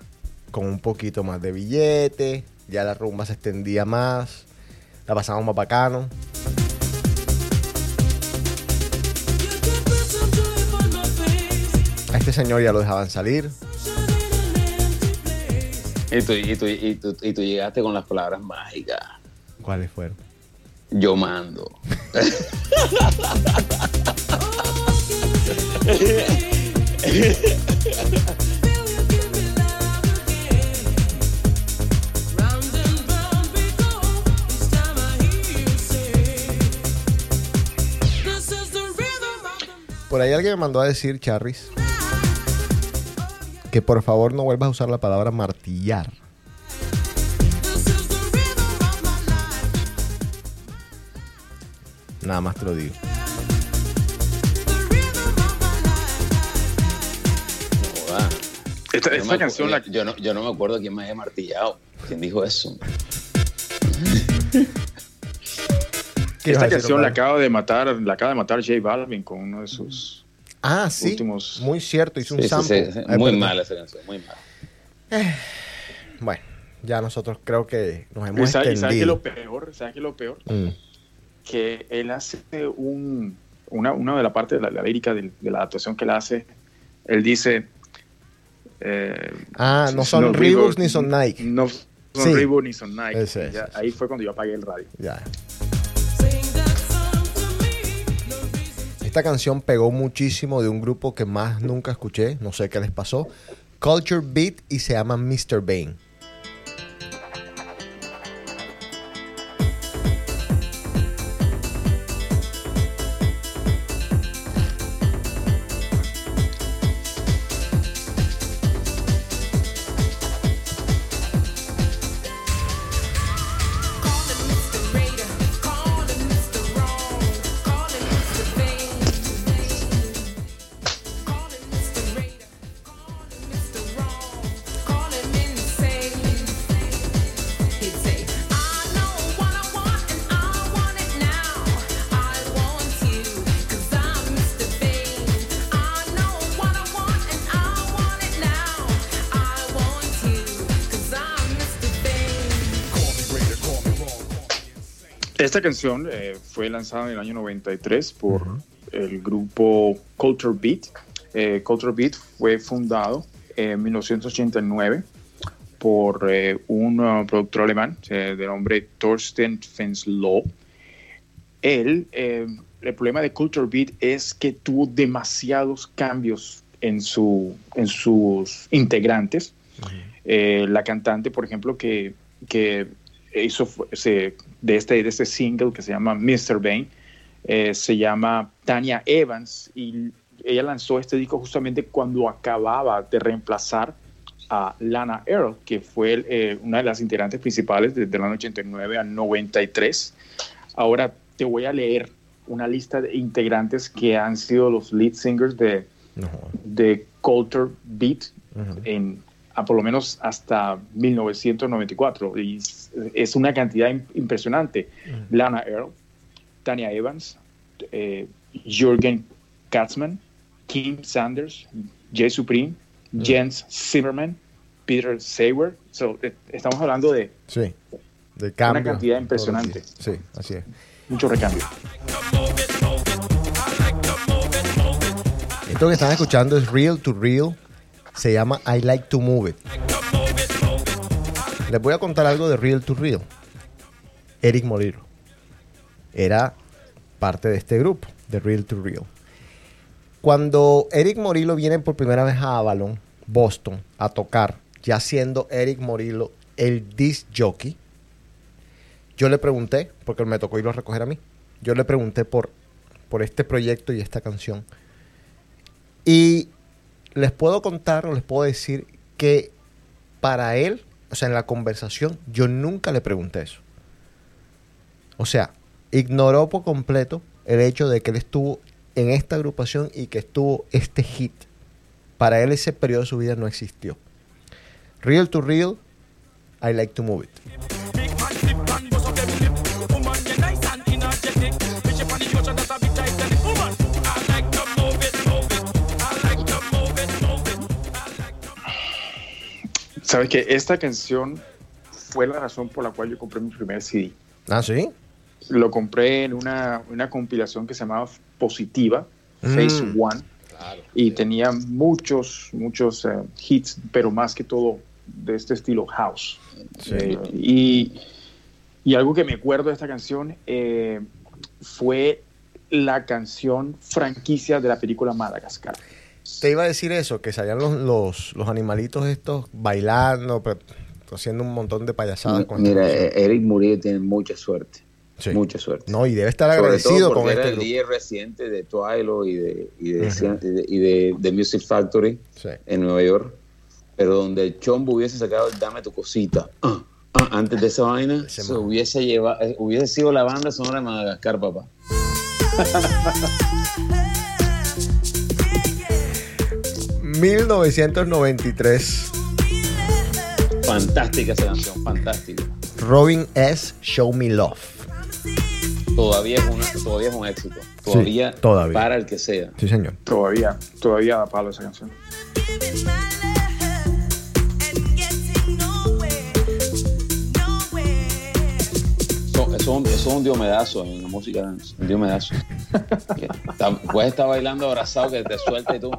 con un poquito más de billete. Ya la rumba se extendía más. La pasábamos más bacano. A este señor ya lo dejaban salir. Y tú, y, tú, y, tú, y tú llegaste con las palabras mágicas. ¿Cuáles fueron? Yo mando. Por ahí alguien me mandó a decir, Charris, que por favor no vuelvas a usar la palabra martillar. Nada más te lo digo. Esta, Yo esta me canción, la, yo, no, yo no me acuerdo quién me había martillado. ¿Quién dijo eso? ¿Qué ibas a esta decir, canción la acaba de matar, la acaba de matar J Balvin con uno de sus. Ah, sí. últimos- Muy cierto, hizo un Sí, sample. sí, sí. Es Muy verdad. mala esa canción, muy mala. Bueno, ya nosotros creo que nos ¿Y hemos sabes, y sabes qué es extendido. lo peor? ¿Sabes qué lo peor? Mm. que él hace un, una, una de la parte de la, la lírica de, de la adaptación que él hace, él dice... eh, Ah, no son Reebok, ni son Nike. No son Sí. Reebok ni son Nike. Es, Ya, ahí fue cuando yo apagué el radio. Ya. Esta canción pegó muchísimo de un grupo que más nunca escuché, no sé qué les pasó. Culture Beat y se llama Mr. Bane. Esta canción eh, fue lanzada en el año 93 por el grupo Culture Beat. Eh, Culture Beat fue fundado en 1989 por eh, un uh, productor alemán eh, de nombre Thorsten Fenslow. Él, eh, el problema de Culture Beat es que tuvo demasiados cambios en, su, en sus integrantes. La cantante, por ejemplo, que, que hizo se- de, este, de este single que se llama Mr. Bane, eh, se llama Tania Evans y ella lanzó este disco justamente cuando acababa de reemplazar a Lana Earl, que fue eh, una de las integrantes principales desde el año 89 al 93. Ahora te voy a leer una lista de integrantes que han sido los lead singers de, No. de Culture Beat en, a por lo menos hasta 1994. Y es- es una cantidad im- impresionante. Lana Earl, Tania Evans, eh, Jürgen Katzmann, Kim Sanders, Jay Supreme, Jens Zimmerman, Peter Sawer. So, eh, estamos hablando de Sí. De cambio. cantidad impresionante. Sí, así es. mucho recambio. Esto que están escuchando es Real to Real. Se llama I Like to Move It. Les voy a contar algo de Real to Real. Eric Moliro era parte de este grupo, de Real to Real. Cuando Eric Morillo viene por primera vez a Avalon, Boston, a tocar, ya siendo Eric Morillo el disc jockey, yo le pregunté, porque me tocó irlo a recoger a mí, yo le pregunté por, por este proyecto y esta canción. Y les puedo contar o les puedo decir que para él, o sea, en la conversación, yo nunca le pregunté eso. O sea, ignoró por completo el hecho de que él estuvo en esta agrupación y que estuvo este hit. Para él ese periodo de su vida no existió. Real to real, I like to move it. Sabes que esta canción fue la razón por la cual yo compré mi primer CD. Ah, sí. Lo compré en una, una compilación que se llamaba Positiva, Phase Mm. One, y tenía muchos, muchos eh, hits, pero más que todo de este estilo house. Sí. Eh, y, y algo que me acuerdo de esta canción eh, fue la canción franquicia de la película Madagascar. Te iba a decir eso, que salían los, los, los animalitos estos bailando, pero haciendo un montón de payasadas con Mira, eh, Eric Murillo tiene mucha suerte. Sí. Mucha suerte. No, y debe estar Sobre agradecido todo con porque este era el grupo. DJ residente de Twilo y de, y de, Ujú. y de, y de- de Music Factory Sí. en Nueva York, pero donde el Chombo hubiese sacado el Dame tu cosita ah, ah, antes de esa vaina, se hubiese, lleva, eh, hubiese sido la banda sonora de Madagascar, papá. 1993, Fantástica esa canción, fantástica. Robin S. Show Me Love. Todavía es, una, todavía es un éxito. Todavía, todavía. para el que sea. Sí, señor. Todavía, todavía da palo esa canción. Eso, eso es un- eso es un diomedazo en la música dance, un diomedazo. Puedes estar bailando abrazado que te suelta y tú.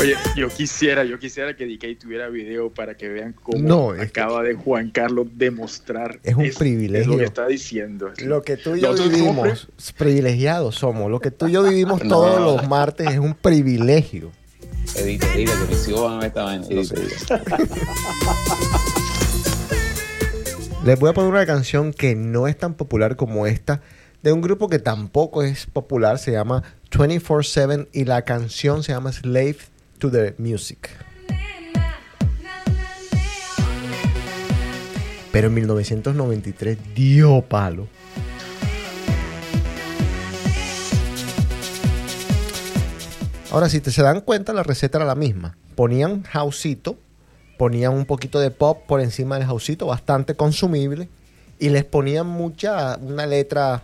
Oye, yo quisiera, yo quisiera que DK tuviera video para que vean cómo no, acaba de Juan Carlos demostrar. Es un privilegio. Lo que está diciendo. Lo que tú y yo vivimos, somos... privilegiados somos. Lo que tú y yo vivimos todos los martes es un privilegio. Edita, edita, que mis hijos van a esta vaina. Les voy a poner una canción que no es tan popular como esta de un grupo que tampoco es popular, se llama 24-7 y la canción se llama Slave to the Music. Pero en 1993 dio palo. Ahora, si te se dan cuenta, la receta era la misma. Ponían houseito, ponían un poquito de pop por encima del houseito, bastante consumible, y les ponían mucha, una letra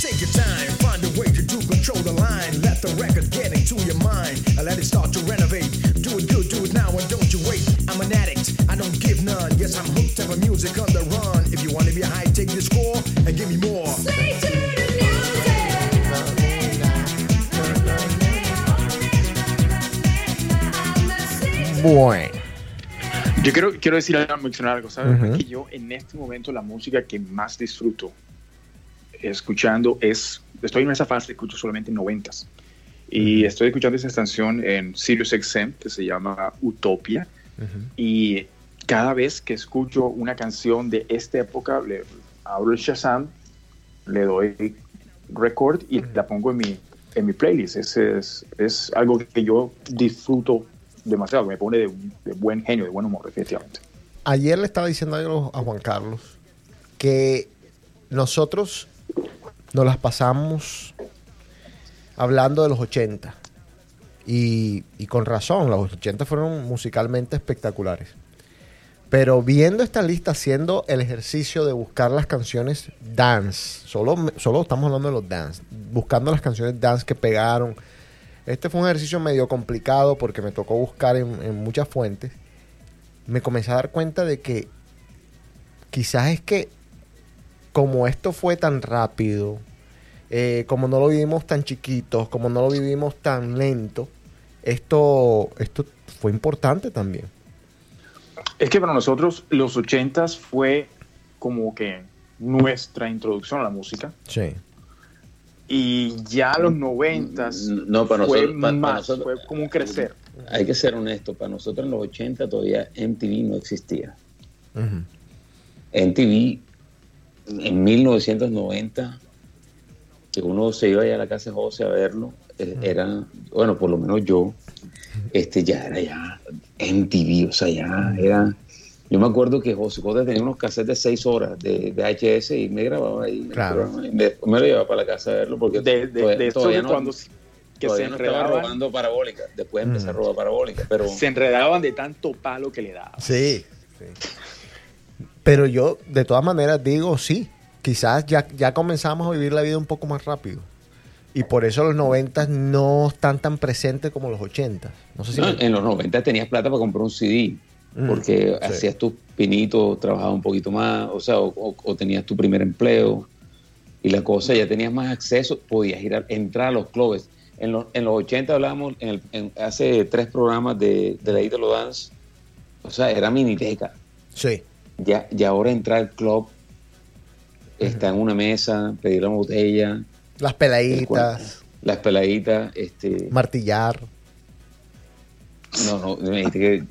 Take your time, find a way to do, control the line, left the record get to your mind, and let it start to renovate. Do it good, do it now and don't you wait. I'm an addict, I don't give none. Yes, I'm hooked to my music on the run. If you wanna be high, take this score and give me more. Bueno, Yo quiero, quiero decir algo, mencionar algo, ¿sabes? Ujú. Que yo en este momento la música que más disfruto escuchando es, estoy en esa fase, escucho solamente noventas. Y estoy escuchando esa canción en Sirius XM que se llama Utopia. Y cada vez que escucho una canción de esta época, le abro el Shazam, le doy record y la pongo en mi, en mi playlist. Es, es, es algo que yo disfruto demasiado, me pone de, buen genio, de buen humor, efectivamente. ayer le estaba diciendo a Juan Carlos que nosotros nos las pasamos hablando de los 80. Y, y con razón, los 80 fueron musicalmente espectaculares. Pero viendo esta lista, haciendo el ejercicio de buscar las canciones dance, solo, solo estamos hablando de los dance, buscando las canciones dance que pegaron. Este fue un ejercicio medio complicado porque me tocó buscar en, en muchas fuentes. Me comencé a dar cuenta de que quizás es que como esto fue tan rápido, eh, como no lo vivimos tan chiquitos, como no lo vivimos tan lento, esto, esto fue importante también. Es que para nosotros los 80s fue como que nuestra introducción a la música. Sí. Y ya los 90s No, para fue nosotros- para- para más, nosotros- fue como un crecer. Hay que ser honesto, para nosotros en los 80 todavía MTV no existía. Ujú. MTV en 1990, que uno se iba allá a la casa de José a verlo, eh, era, bueno, por lo menos yo, este ya era ya MTV, o sea, ya era... Yo me acuerdo que José José tenía unos cassettes de 6 horas de, de HS y me grababa ahí. Claro. después me lo llevaba para la casa a verlo porque De, de, todavía, de todavía no, cuando que se no estaba enredaban, robando parabólica. Después empecé a Mm. robar parabólica, pero... se enredaban de tanto palo que le daban. Sí, sí. Pero yo, de todas maneras, digo sí. Quizás ya, ya comenzamos a vivir la vida un poco más rápido. Y por eso los 90 no están tan presentes como los 80. No sé si No, me- en los 90 tenías plata para comprar un CD, porque sí. hacías tus pinitos, trabajabas un poquito más, o sea, o, o- o tenías tu primer empleo y la cosa, ya tenías más acceso, podías ir a, entrar a los clubes. En, los- en los 80 hablábamos, en el- en- hace tres programas de, de la Idolo Dance, o sea, era miniteca. Sí. Ya, ya ahora entrar al club, está en una mesa, pedir una botella, Las peladitas, las peladitas, este, martillar. no, no, me dijiste que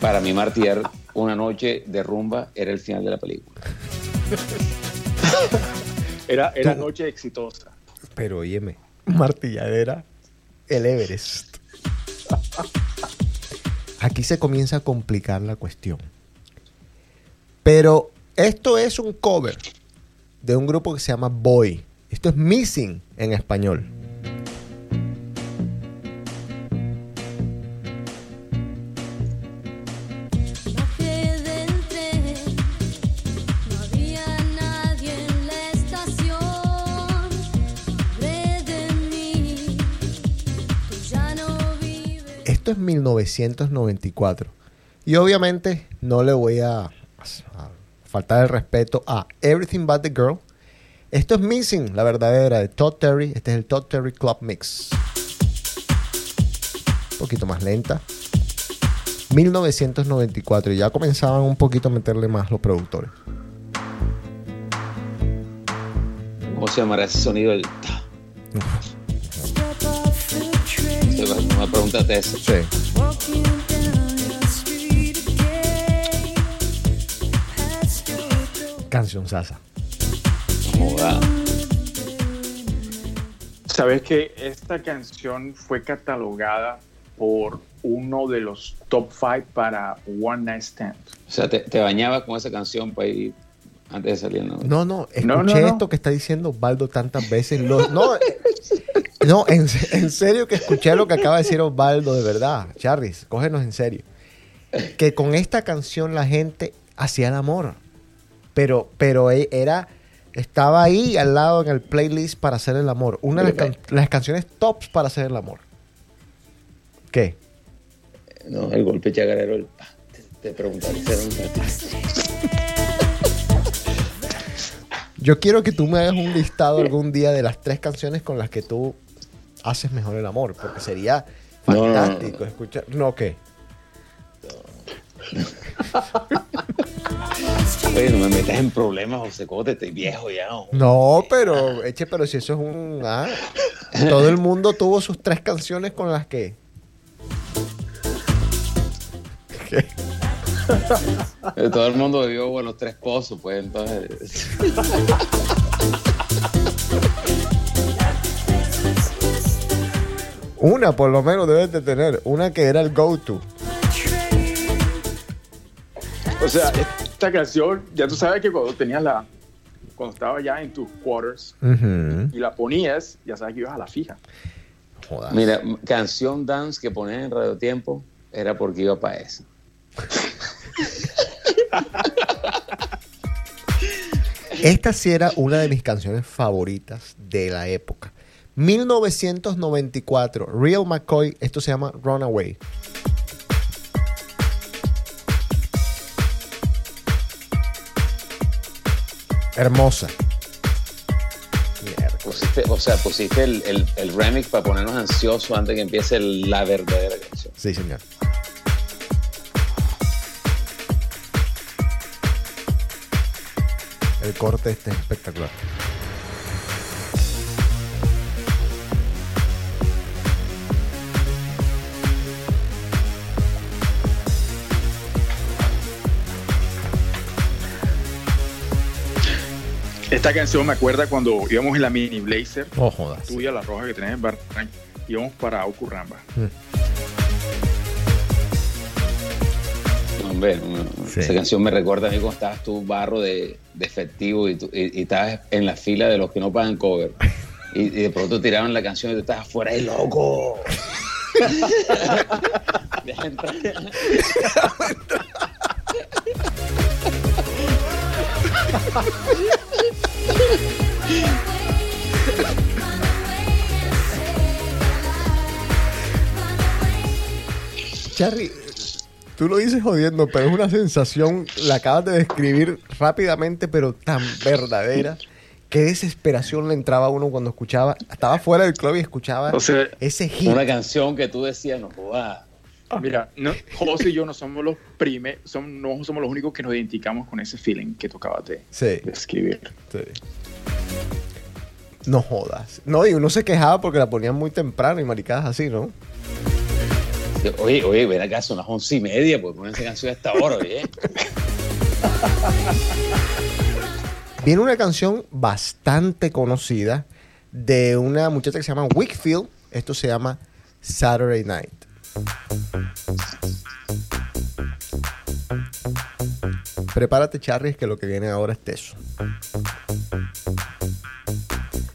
Para mí martillar una noche de rumba era el final de la película. Era, era Tú- noche exitosa. Pero óyeme, martilladera, el Everest. Aquí se comienza a complicar la cuestión. Pero esto es un cover de un grupo que se llama Boy. Esto es Missing en español. Esto es 1994. Y obviamente no le voy a, a faltar el respeto a Everything But the Girl. Esto es Missing, la verdadera de Todd Terry. Este es el Todd Terry Club Mix. Un poquito más lenta. 1994. Y ya comenzaban un poquito a meterle más los productores. ¿Cómo se llamará ese sonido? El me preguntaste eso. Sí. Canción Sasa. Joda. Sabes que esta canción fue catalogada por uno de los top 5 para One Night Stand. O sea, te, te bañabas con esa canción para ir antes de salir. ¿no? No, no, escuché No, no, no. esto que está diciendo Osvaldo tantas veces. Lo- no, eh, no en, en serio que escuché lo que acaba de decir Osvaldo, de verdad. Charris, cógenos en serio. Que con esta canción la gente hacía el amor. Pero, pero e- era, estaba ahí al lado en el playlist para hacer el amor. Una de las, can- las canciones tops para hacer el amor. ¿Qué? No, el golpe chagarero. el pa, Te, te preguntaste. Yo quiero que tú me hagas un listado algún día de las tres canciones con las que tú haces mejor el amor, porque sería fantástico no. escuchar. No, ¿qué? Oye, no me metas en problemas, José Cote, estoy viejo ya. ¿no? No, pero, eche, pero si eso es un. ah, todo el mundo tuvo sus tres canciones con las que. ¿Qué? Todo el mundo vivió los tres pozos, pues entonces. Una por lo menos debes de tener. Una que era el go-to. O sea, esta canción, ya tú sabes que cuando tenías la. Cuando estaba ya en tus quarters y la ponías, ya sabes que ibas a la fija. Jodas. Mira, canción dance que ponían en Radio Tiempo era porque iba para eso. Esta sí era una de mis canciones favoritas de la época. 1994, Real McCoy, esto se llama Runaway. Hermosa. Pusiste, o sea, pusiste el, el- el remix para ponernos ansiosos antes que empiece la verdadera canción. Sí, señor. El corte este es espectacular. Esta canción me acuerda cuando íbamos en la mini Blazer, No jodas. tuya, la roja que tenés en Barranquilla, íbamos para Ocurramba. No, hombre. Sí. esa canción me recuerda a mí cuando estabas tú barro de efectivo y, tú- y- y estabas en la fila de los que no pagan cover. Y, de pronto tiraban la canción y tú estabas fuera de loco. Deja entrar. Charry, tú lo dices jodiendo, pero es una sensación, la acabas de describir rápidamente, pero tan verdadera, qué desesperación le entraba a uno cuando escuchaba, estaba fuera del club y escuchaba O sea, ese hit. Una canción que tú decías, no jodas. Mira, no, José y yo no somos los primeros, no somos los únicos que nos identificamos con ese feeling que tú acabas de Sí, describir. sí. No jodas. No, y uno se quejaba porque la ponían muy temprano y maricadas así, ¿no? Oye, oye, ven acá, son las once y media, pues ponen esa canción a esta hora, oye. Viene una canción bastante conocida de una muchacha que se llama Wickfield. Esto se llama Saturday Night. Prepárate, Charlie, que lo que viene ahora es teso.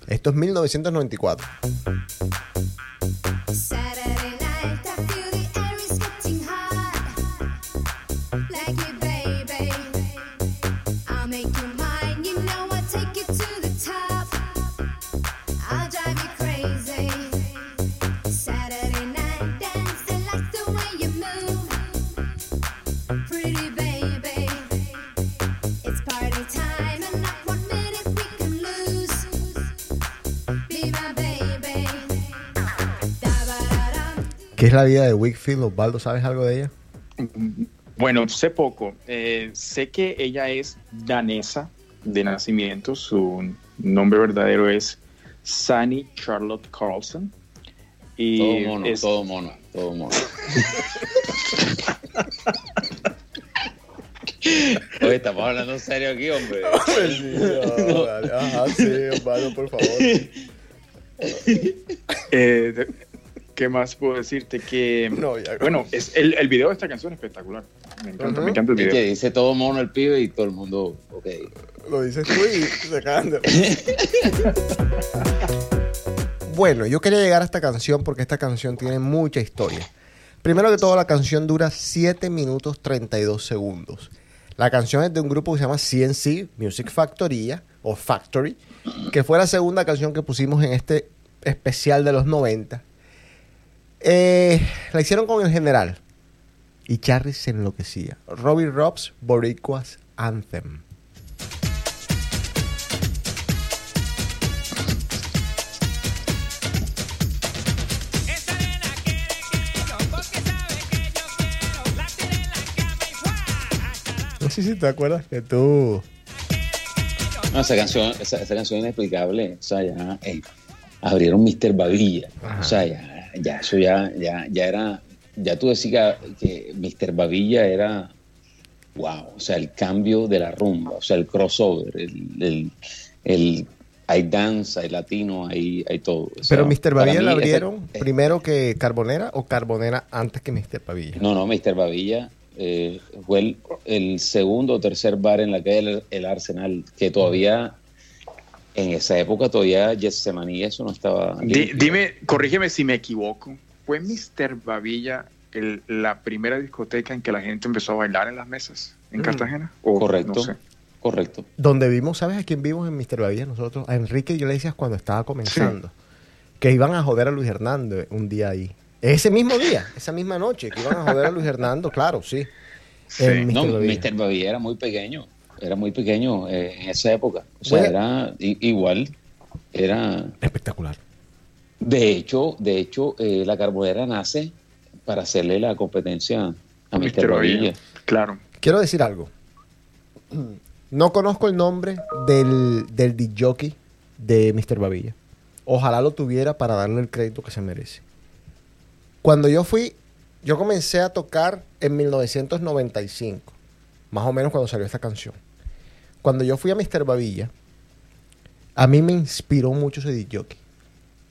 Esto es 1994. Saturday night, ¿Qué es la vida de Wickfield? Osvaldo, ¿sabes algo de ella? Bueno, sé poco. Eh, sé que ella es danesa de nacimiento. Su nombre verdadero es Sunny Charlotte Carlson. Y Todo mono, es- todo mono, todo mono. Oye, estamos hablando en serio aquí, hombre. Ajá, sí, Osvaldo, por favor. eh, ¿Qué más puedo decirte? Que, No, ya- bueno, es, el, el video de esta canción es espectacular. Me encanta, me encanta el Es video. que dice todo mono el pibe y todo el mundo, ok. Lo dices tú y se acaban de... Bueno, yo quería llegar a esta canción porque esta canción tiene mucha historia. Primero que todo, la canción dura 7 minutos 32 segundos. La canción es de un grupo que se llama CNC, Music Factoría, o Factory, que fue la segunda canción que pusimos en este especial de los 90. Eh, la hicieron con el general. Y Charlie se enloquecía. Robbie Robs, Boricuas Anthem. No sé si te acuerdas que tú... No, esa canción, esa, esa canción inexplicable, o sea, ya eh, abrieron Mr. Babilla. O sea, ya, ya eso ya, ya, ya era, ya tú decías que, que Mr. Babilla era, wow, o sea, el cambio de la rumba, o sea, el crossover, el, el, el- hay danza, hay latino, hay, hay todo. O sea, Pero Mr. Babilla la abrieron primero que Carbonera o Carbonera antes que Mr. Babilla. No, no, Mr. Babilla eh, fue el, el segundo o tercer bar en la calle el, el Arsenal, que todavía, en esa época, todavía Getsemaní eso no estaba. Dime, corrígeme si me equivoco. ¿Fue Mr. Babilla el- la primera discoteca en que la gente empezó a bailar en las mesas en Mm. Cartagena? O Correcto, no sé. correcto. Donde vimos, ¿sabes a quién vimos en Mr. Babilla nosotros? A Enrique Iglesias cuando estaba comenzando. Que iban a joder a Luis Hernando un día ahí. Ese mismo día, esa misma noche, que iban a joder a Luis Hernando, claro, sí. En Mr. No, Babilla. Mr. Babilla era muy pequeño, era muy pequeño eh, en esa época. O sea, a- era igual, era... Espectacular. De hecho, de hecho eh, la carbonera nace para hacerle la competencia a Mr. Babilla. Claro. Quiero decir algo. No conozco el nombre del, del jockey de Mr. Babilla. Ojalá lo tuviera para darle el crédito que se merece. Cuando yo fui, yo comencé a tocar en 1995, más o menos cuando salió esta canción. Cuando yo fui a Mr. Babilla, a mí me inspiró mucho ese jockey.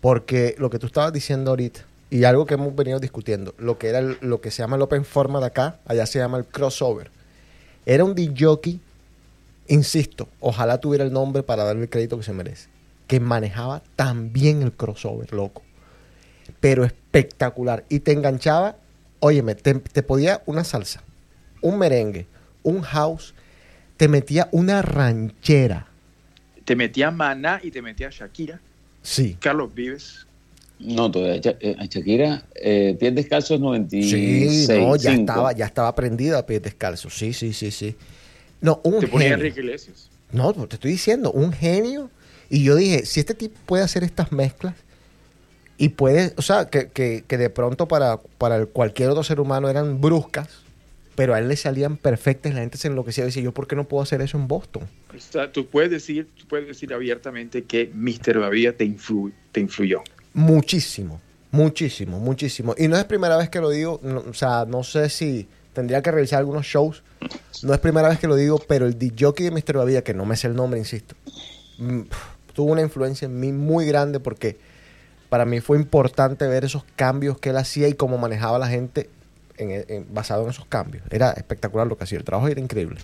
Porque lo que tú estabas diciendo ahorita, y algo que hemos venido discutiendo, lo que era lo que se llama el open format acá, allá se llama el crossover. Era un jockey, insisto, ojalá tuviera el nombre para darle el crédito que se merece, que manejaba tan bien el crossover, loco. Pero espectacular. Y te enganchaba, óyeme, te, te podía una salsa, un merengue, un house, te metía una ranchera. Te metía Maná y te metía Shakira. Sí. Carlos Vives. No, todavía eh, Shakira, eh, pies descalzos 96. Sí, no, ya estaba, ya estaba prendida a pies descalzos. Sí, sí, sí, sí. No, un Te ponía. Enrique Iglesias. No, pues te estoy diciendo, un genio Y yo dije, si este tipo puede hacer estas mezclas y puede, o sea, que, que- que de pronto para, para cualquier otro ser humano eran bruscas, pero a él le salían perfectas la gente se enloquecía y decía, yo, ¿por qué no puedo hacer eso en Boston? O sea, tú puedes decir, tú puedes decir abiertamente que Mr. Bavía te, influ- te influyó. Muchísimo, muchísimo, muchísimo. Y no es primera vez que lo digo, no- o sea, no sé si tendría que revisar algunos shows. No es primera vez que lo digo, pero el DJ de Mr. Bavía, que no me sé el nombre, insisto, mm, tuvo una influencia en mí muy grande porque para mí fue importante ver esos cambios que él hacía y cómo manejaba a la gente basado en esos cambios. Era espectacular lo que hacía, el trabajo era increíble.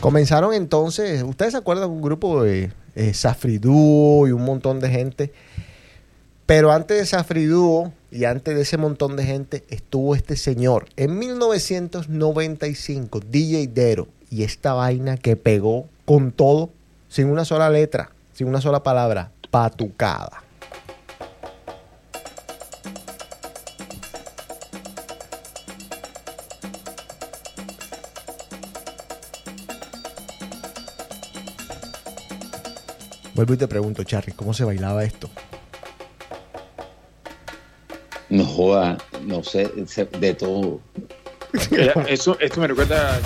Comenzaron entonces, ustedes se acuerdan un grupo de eh, Safri Duo y un montón de gente, pero antes de Safri Duo y antes de ese montón de gente estuvo este señor en 1995, DJ Dero, y esta vaina que pegó con todo, sin una sola letra, sin una sola palabra, patucada. Vuelvo y te pregunto, Charly, ¿cómo se bailaba esto? No joda, no sé, de todo. Era- Eso, esto me recuerda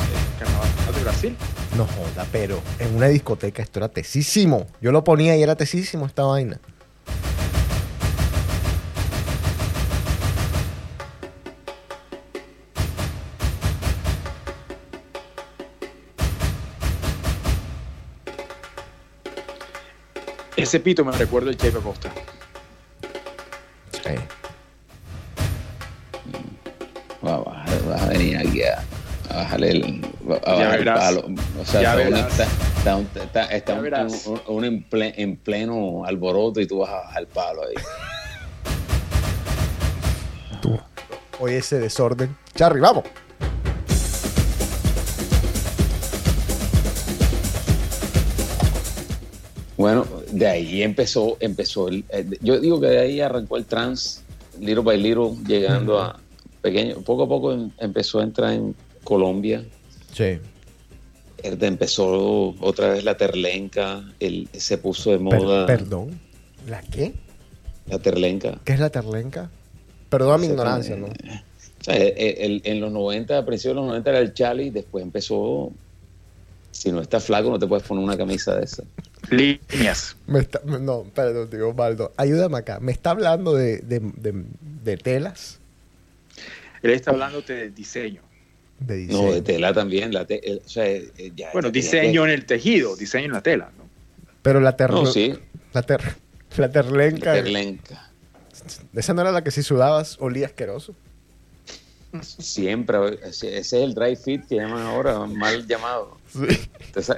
Brasil. No joda, pero en una discoteca esto era tesísimo. Yo lo ponía y era tesísimo esta vaina. Ese pito me recuerda el Chepe Costa. Bajarle el, a bajar el verás. palo. O sea, Ya está, está, está un- está- está Ya un- verás. un- un en, en pleno alboroto y tú vas a bajar el palo ahí. Tú. Oye, ese desorden. Charly, vamos. Bueno, de ahí empezó, empezó el, eh, yo digo que de ahí arrancó el trans, little by little, llegando a pequeño, poco a poco em- empezó a entrar en Colombia, Sí. Empezó otra vez la terlenca, el, se puso de Per- moda perdón. ¿La qué? la terlenca. ¿Qué es la terlenca? Perdona mi ignorancia, ¿no? O sea, el- el- en los 90, a principios de los 90 era el Chali, después empezó, si no estás flaco no te puedes poner una camisa de esa. Líneas. Me está- no, perdón, digo, Osvaldo. Ayúdame acá. Me está hablando de, de, de- de telas, Él está hablándote de diseño. De diseño. No, de tela también. La te- el- o sea, eh, ya- Bueno, ya diseño que- en el tejido, diseño en la tela. ¿no? Pero la ter No, sí, la, ter la terlenca. la terlenca. Esa no era la que si sudabas olía asqueroso. Siempre, ese ese es el dry fit que llaman ahora, mal llamado. Sí. Entonces,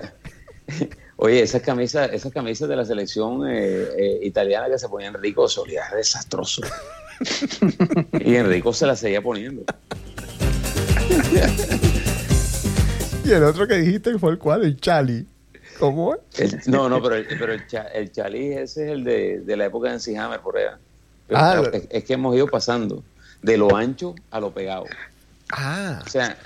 oye, esas camisas, esas camisas de la selección eh, eh, italiana que se ponían Enrico, se olía desastroso. y Enrico se las seguía poniendo. Y el otro que dijiste fue el cual, el Chali. ¿Cómo es? El- no, no, pero el, pero el, cha- el Chalí ese es el de, de la época de MC Hammer por allá. Pero Ah, claro, es, es que hemos ido pasando de lo ancho a lo pegado. Ah, O sea,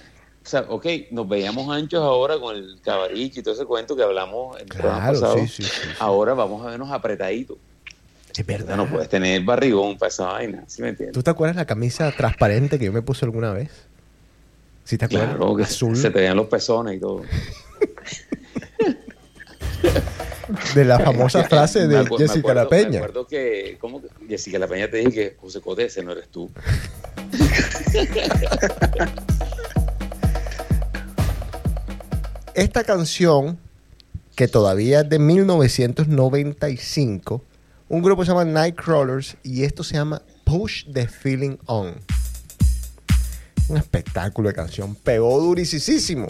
o sea, ok, nos veíamos anchos ahora con el cabariche y todo ese cuento que hablamos el programa claro, pasado. sí, sí, sí, sí. Ahora vamos a vernos apretaditos. Es verdad. no puedes tener barrigón para esa vaina, ¿sí me entiendes? ¿Tú te acuerdas la camisa transparente que yo me puse alguna vez? ¿Sí te acuerdas? Claro, que Azul. se te vean los pezones y todo. De la famosa frase Me de me Jessica acuerdo- La Me Peña. acuerdo que, ¿cómo que Jessica La Peña te dije que José Cote, ese no eres tú. Esta canción, que todavía es de 1995, un grupo se llama Nightcrawlers y esto se llama Push the Feeling On. Un espectáculo de canción, pegó durisísimo.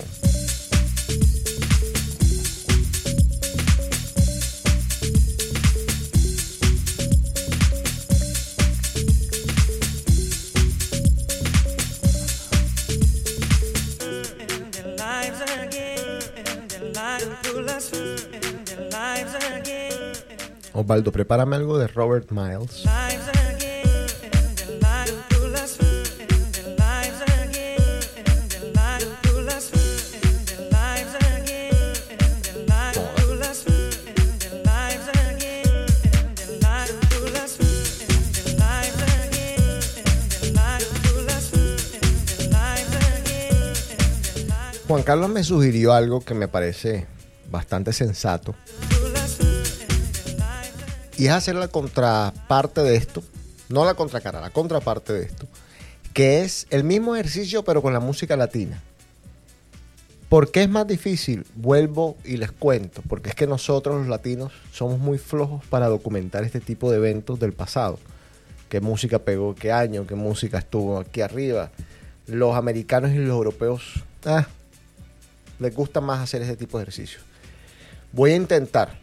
Osvaldo, prepárame algo de Robert Miles. Juan Carlos me sugirió algo que me parece bastante sensato. Y es hacer la contraparte de esto. No la contracara, la contraparte de esto. Que es el mismo ejercicio pero con la música latina. ¿Por qué es más difícil? Vuelvo y les cuento. Porque es que nosotros los latinos somos muy flojos para documentar este tipo de eventos del pasado. ¿Qué música pegó qué año? ¿Qué música estuvo aquí arriba? Los americanos y los europeos ah, les gusta más hacer ese tipo de ejercicios. Voy a intentar.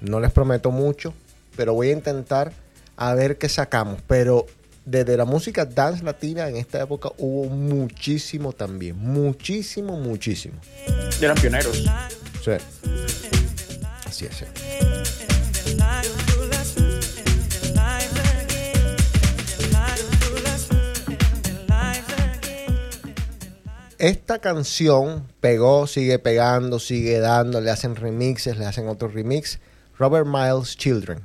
No les prometo mucho, pero voy a intentar a ver qué sacamos. Pero desde la música dance latina en esta época hubo muchísimo también. Muchísimo, muchísimo. Eran pioneros. Sí. Así es. sí. Esta canción pegó, sigue pegando, sigue dando, le hacen remixes, le hacen otros remix. Robert Miles Children.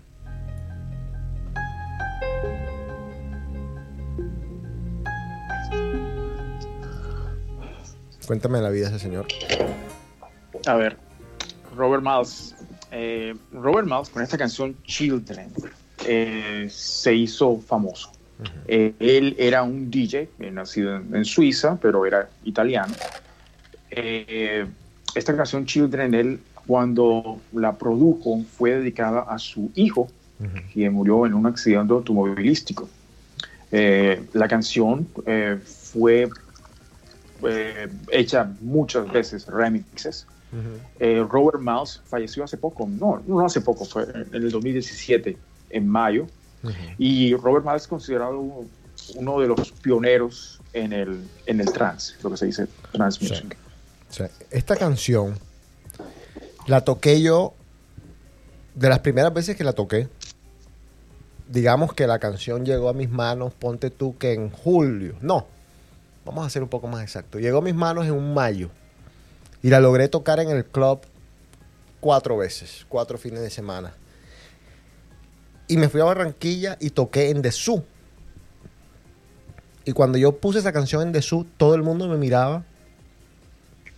Cuéntame la vida de ese señor. A ver, Robert Miles. eh, Robert Miles con esta canción Children eh, se hizo famoso. Eh, él era un DJ, eh, nacido en, en Suiza, pero era italiano. Eh, esta canción Children, él cuando la produjo fue dedicada a su hijo, quien murió en un accidente automovilístico. Eh, la canción eh, fue eh, hecha muchas veces remixes. Eh, Robert Miles falleció hace poco, no, no hace poco, fue en el 2017, en mayo. Y Robert Miles es considerado uno de los pioneros en el, en el trance, lo que se dice trance music. Esta canción la toqué yo de las primeras veces que la toqué. Digamos que la canción llegó a mis manos, ponte tú que en julio. No, vamos a ser un poco más exacto. Llegó a mis manos en un mayo. Y la logré tocar en el club cuatro veces, cuatro fines de semana. Y me fui a Barranquilla y toqué en Dessú. Y cuando yo puse esa canción en Dessú, todo el mundo me miraba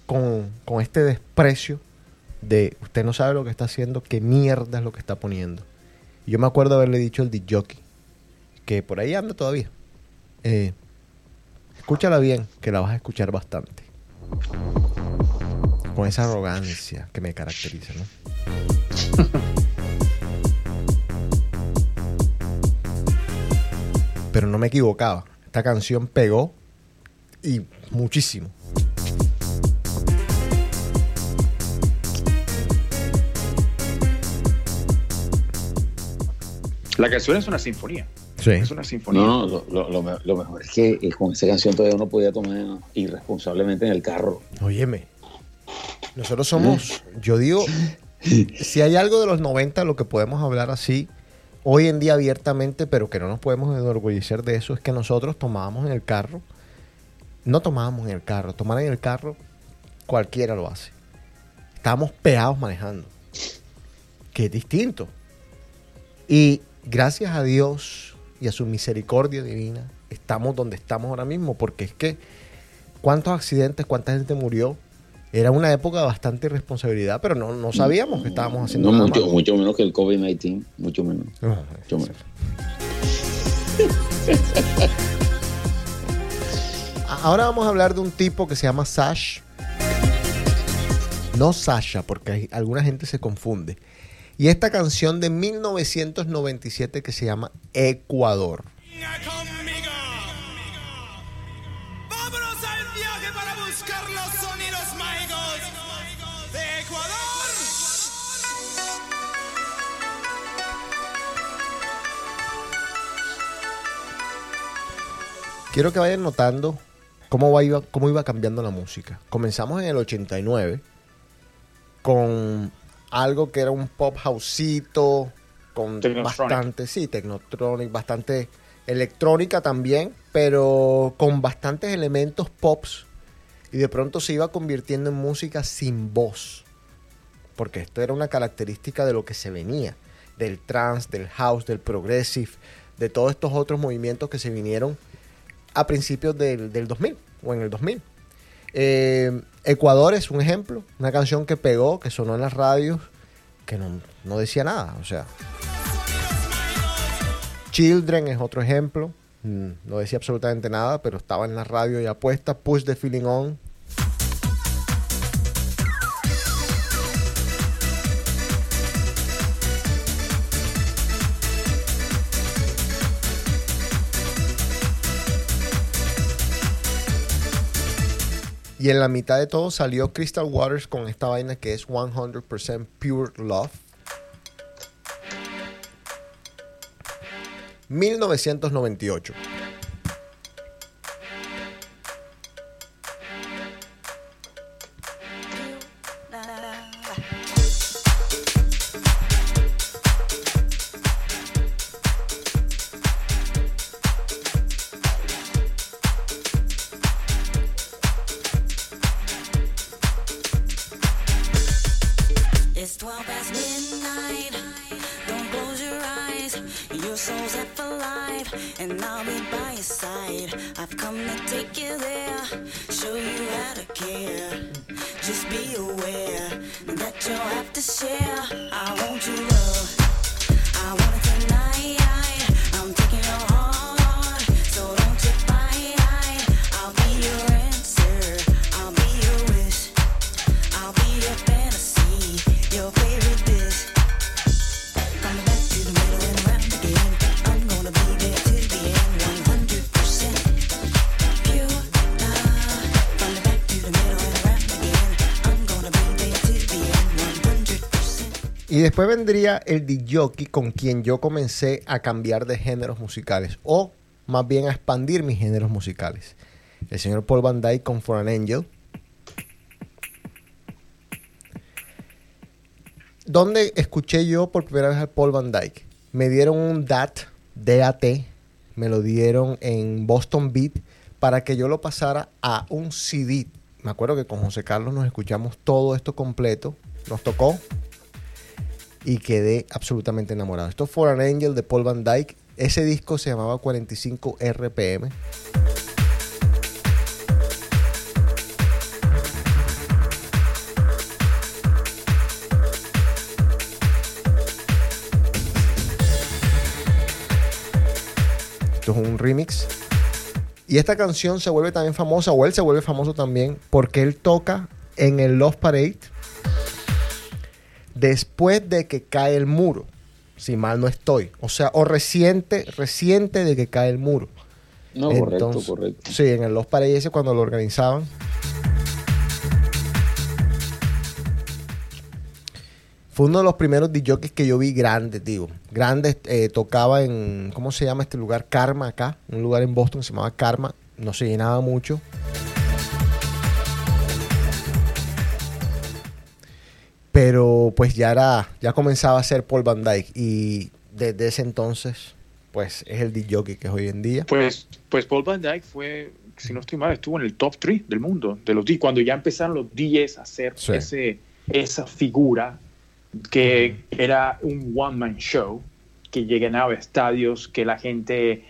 con, con este desprecio de usted no sabe lo que está haciendo, qué mierda es lo que está poniendo. Y yo me acuerdo haberle dicho al jockey que por ahí anda todavía. eh, escúchala bien, que la vas a escuchar bastante. Con esa arrogancia que me caracteriza, ¿no? Pero no me equivocaba. Esta canción pegó y muchísimo. La canción es una sinfonía. Sí. Es una sinfonía. No, no, lo, lo- lo me- lo mejor es que eh, con esa canción todavía uno podía tomar irresponsablemente en el carro. Óyeme, nosotros somos, yo digo, si hay algo de los 90 lo que podemos hablar así, hoy en día abiertamente, pero que no nos podemos enorgullecer de eso, es que nosotros tomábamos en el carro, no tomábamos en el carro, tomar en el carro cualquiera lo hace. Estábamos pegados manejando, que es distinto. Y gracias a Dios y a su misericordia divina, estamos donde estamos ahora mismo, porque es que cuántos accidentes, cuánta gente murió. Era una época de bastante irresponsabilidad, pero no, no sabíamos que estábamos haciendo No nada mucho, mucho menos que el COVID-19, mucho menos. No, Mucho menos. Ahora vamos a hablar de un tipo que se llama Sash. No Sasha, porque hay- alguna gente se confunde. Y esta canción de 1997 que se llama Ecuador. Vámonos al viaje para buscar los sonidos mágicos de Ecuador. Quiero que vayan notando cómo, va, iba, cómo iba cambiando la música. Comenzamos en el 89 con algo que era un pop houseito, con bastante, sí, technotronic, bastante electrónica también, pero con bastantes elementos pops. Y de pronto se iba convirtiendo en música sin voz. Porque esto era una característica de lo que se venía. Del trance, del house, del progressive, de todos estos otros movimientos que se vinieron a principios del, del 2000 o en el 2000. Eh, Ecuador es un ejemplo, una canción que pegó, que sonó en las radios, que no, no decía nada, o sea. Children es otro ejemplo, mm, no decía absolutamente nada, pero estaba en la radio y apuesta, Push the Feeling On. Y en la mitad de todo salió Crystal Waters con esta vaina que es 100% Pure Love. 1998. El DJ con quien yo comencé a cambiar de géneros musicales o más bien a expandir mis géneros musicales. El señor Paul Van Dyke con For an Angel. ¿Dónde escuché yo por primera vez a Paul Van Dyke? Me dieron un DAT, DAT, me lo dieron en Boston Beat para que yo lo pasara a un CD. Me acuerdo que con José Carlos nos escuchamos todo esto completo. Nos tocó y quedé absolutamente enamorado. Esto fue For an Angel de Paul Van Dyke. Ese disco se llamaba 45 RPM. Esto es un remix. Y esta canción se vuelve también famosa, o él se vuelve famoso también, porque él toca en el Love Parade después de que cae el muro, si mal no estoy. O sea, o reciente, reciente de que cae el muro. No, correcto, Entonces, correcto. Sí, en el Los Parade ese cuando lo organizaban. Fue uno de los primeros DJs que yo vi grandes, digo. Grandes, eh, tocaba en, ¿cómo se llama este lugar? Karma acá, un lugar en Boston que se llamaba Karma. No se llenaba mucho. Pero pues ya era, ya comenzaba a ser Paul Van Dyke. Y desde ese entonces, pues es el DJ que es hoy en día. Pues, pues Paul Van Dyke fue, si no estoy mal, estuvo en el top 3 del mundo, de los D- cuando ya empezaron los DJs a hacer Sí. ese, esa figura que era un one-man show, que llenaba estadios, que la gente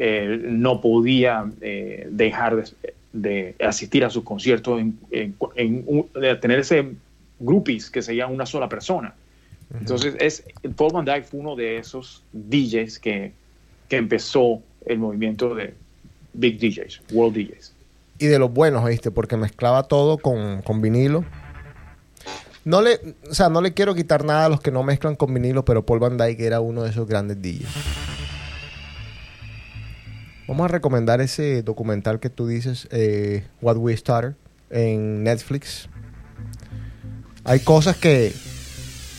eh, no podía eh, dejar de, de asistir a sus conciertos, en, en- en un- de tener ese groupies que seguían una sola persona. Entonces, es, Paul Van Dyke fue uno de esos DJs que, que empezó el movimiento de Big DJs, World DJs. y de los buenos, ¿viste? Porque mezclaba todo con, con vinilo. No le, o sea, no le quiero quitar nada a los que no mezclan con vinilo, pero Paul Van Dyke era uno de esos grandes DJs. Vamos a recomendar ese documental que tú dices, eh, What We Started, en Netflix. Hay cosas que,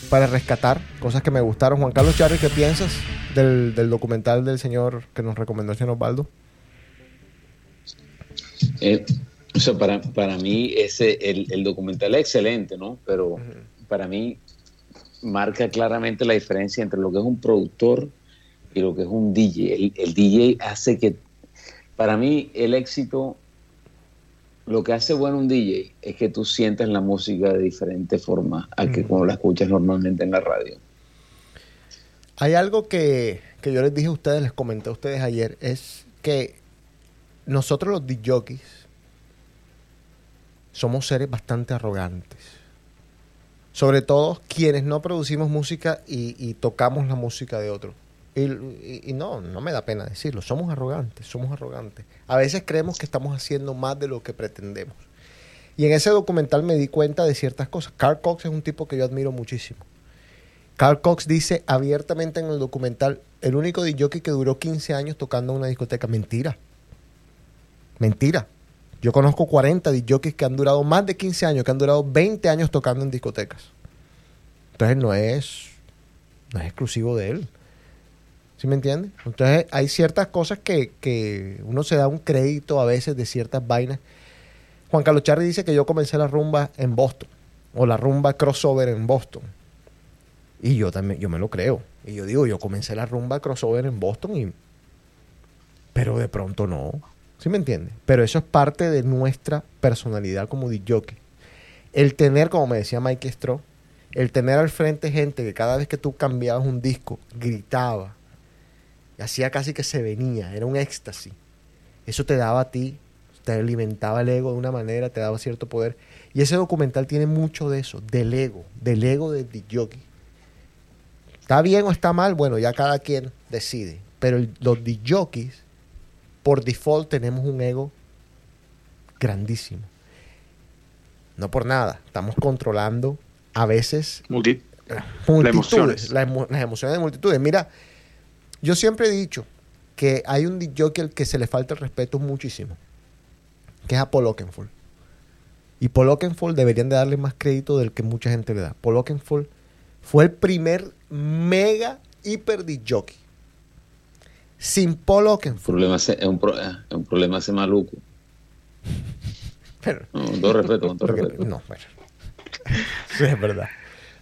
para rescatar, cosas que me gustaron. Juan Carlos Charri, ¿qué piensas del, del documental del señor que nos recomendó el señor Osvaldo? Eh, o sea, para, para mí ese, el, el documental es excelente, ¿no? Pero para mí marca claramente la diferencia entre lo que es un productor y lo que es un DJ. El, el DJ hace que, para mí, el éxito, lo que hace bueno un DJ es que tú sientes la música de diferente forma a que como la escuchas normalmente en la radio. Hay algo que, que yo les dije a ustedes, les comenté a ustedes ayer, es que nosotros los DJs somos seres bastante arrogantes. Sobre todo quienes no producimos música y, y tocamos la música de otro. Y, no, no me da pena decirlo. Somos arrogantes, somos arrogantes. A veces creemos que estamos haciendo más de lo que pretendemos. Y en ese documental me di cuenta de ciertas cosas. Carl Cox es un tipo que yo admiro muchísimo. Carl Cox dice abiertamente en el documental, el único DJ que duró 15 años tocando en una discoteca. Mentira. Mentira. Yo conozco 40 DJs que han durado más de 15 años, que han durado 20 años tocando en discotecas. Entonces no es, no es exclusivo de él. ¿Sí me entiendes? Entonces hay ciertas cosas que, que uno se da un crédito a veces de ciertas vainas. Juan Carlos Charri dice que yo comencé la rumba en Boston, o la rumba crossover en Boston. Y yo también, yo me lo creo. Y yo digo, yo comencé la rumba crossover en Boston y... Pero de pronto no. ¿Sí me entiendes? Pero eso es parte de nuestra personalidad como DJ. El tener, como me decía Mike Stroh, el tener al frente gente que cada vez que tú cambiabas un disco, gritaba, hacía casi que se venía, era un éxtasis. Eso te daba a ti, te alimentaba el ego de una manera, te daba cierto poder. Y ese documental tiene mucho de eso, del ego, del ego del DJ. ¿Está bien o está mal? Bueno, ya cada quien decide. Pero el- los DJs, por default, tenemos un ego grandísimo. No por nada. Estamos controlando a veces Multi- multitudes, emociones. las emo- las emociones de multitudes. Mira, yo siempre he dicho que hay un DJ al que se le falta el respeto muchísimo, que es a Paul Oakenfold. Y Paul Oakenfold deberían de darle más crédito del que mucha gente le da. Paul Oakenfold fue el primer mega hiper DJ. Sin Paul Oakenfold. problema es, un pro- es un problema ese maluco. Pero- No, con todo respeto, con todo porque- respeto. no, bueno. Sí, es verdad.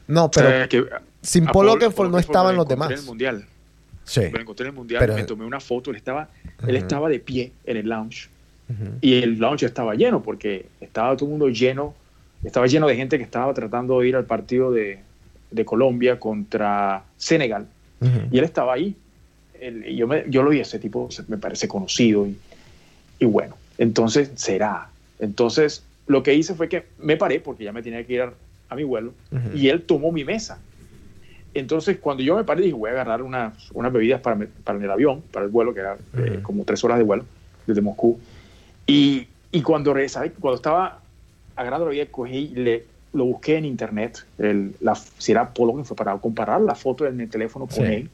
No, pero ¿Sabes que sin Paul Paul- Oakenfold no estaban los demás. En el mundial. Sí. Me lo encontré en el mundial, Pero- me tomé una foto, él estaba, él Ujú. estaba de pie en el lounge Ujú. y el lounge estaba lleno porque estaba todo el mundo lleno, estaba lleno de gente que estaba tratando de ir al partido de, de Colombia contra Senegal Ujú. y él estaba ahí. Él- y yo, me- yo lo vi, ese tipo me parece conocido y, y bueno, entonces será. Entonces lo que hice fue que me paré porque ya me tenía que ir a, a mi vuelo y él tomó mi mesa. Entonces cuando yo me paré dije voy a agarrar unas, unas bebidas para, para el avión, para el vuelo, que era eh, Ujú. como tres horas de vuelo desde Moscú. Y, y cuando regresaba, cuando estaba agarrando la bebida, cogí le, lo busqué en internet, el, la, si era que fue para comparar la foto en el teléfono con Sí. él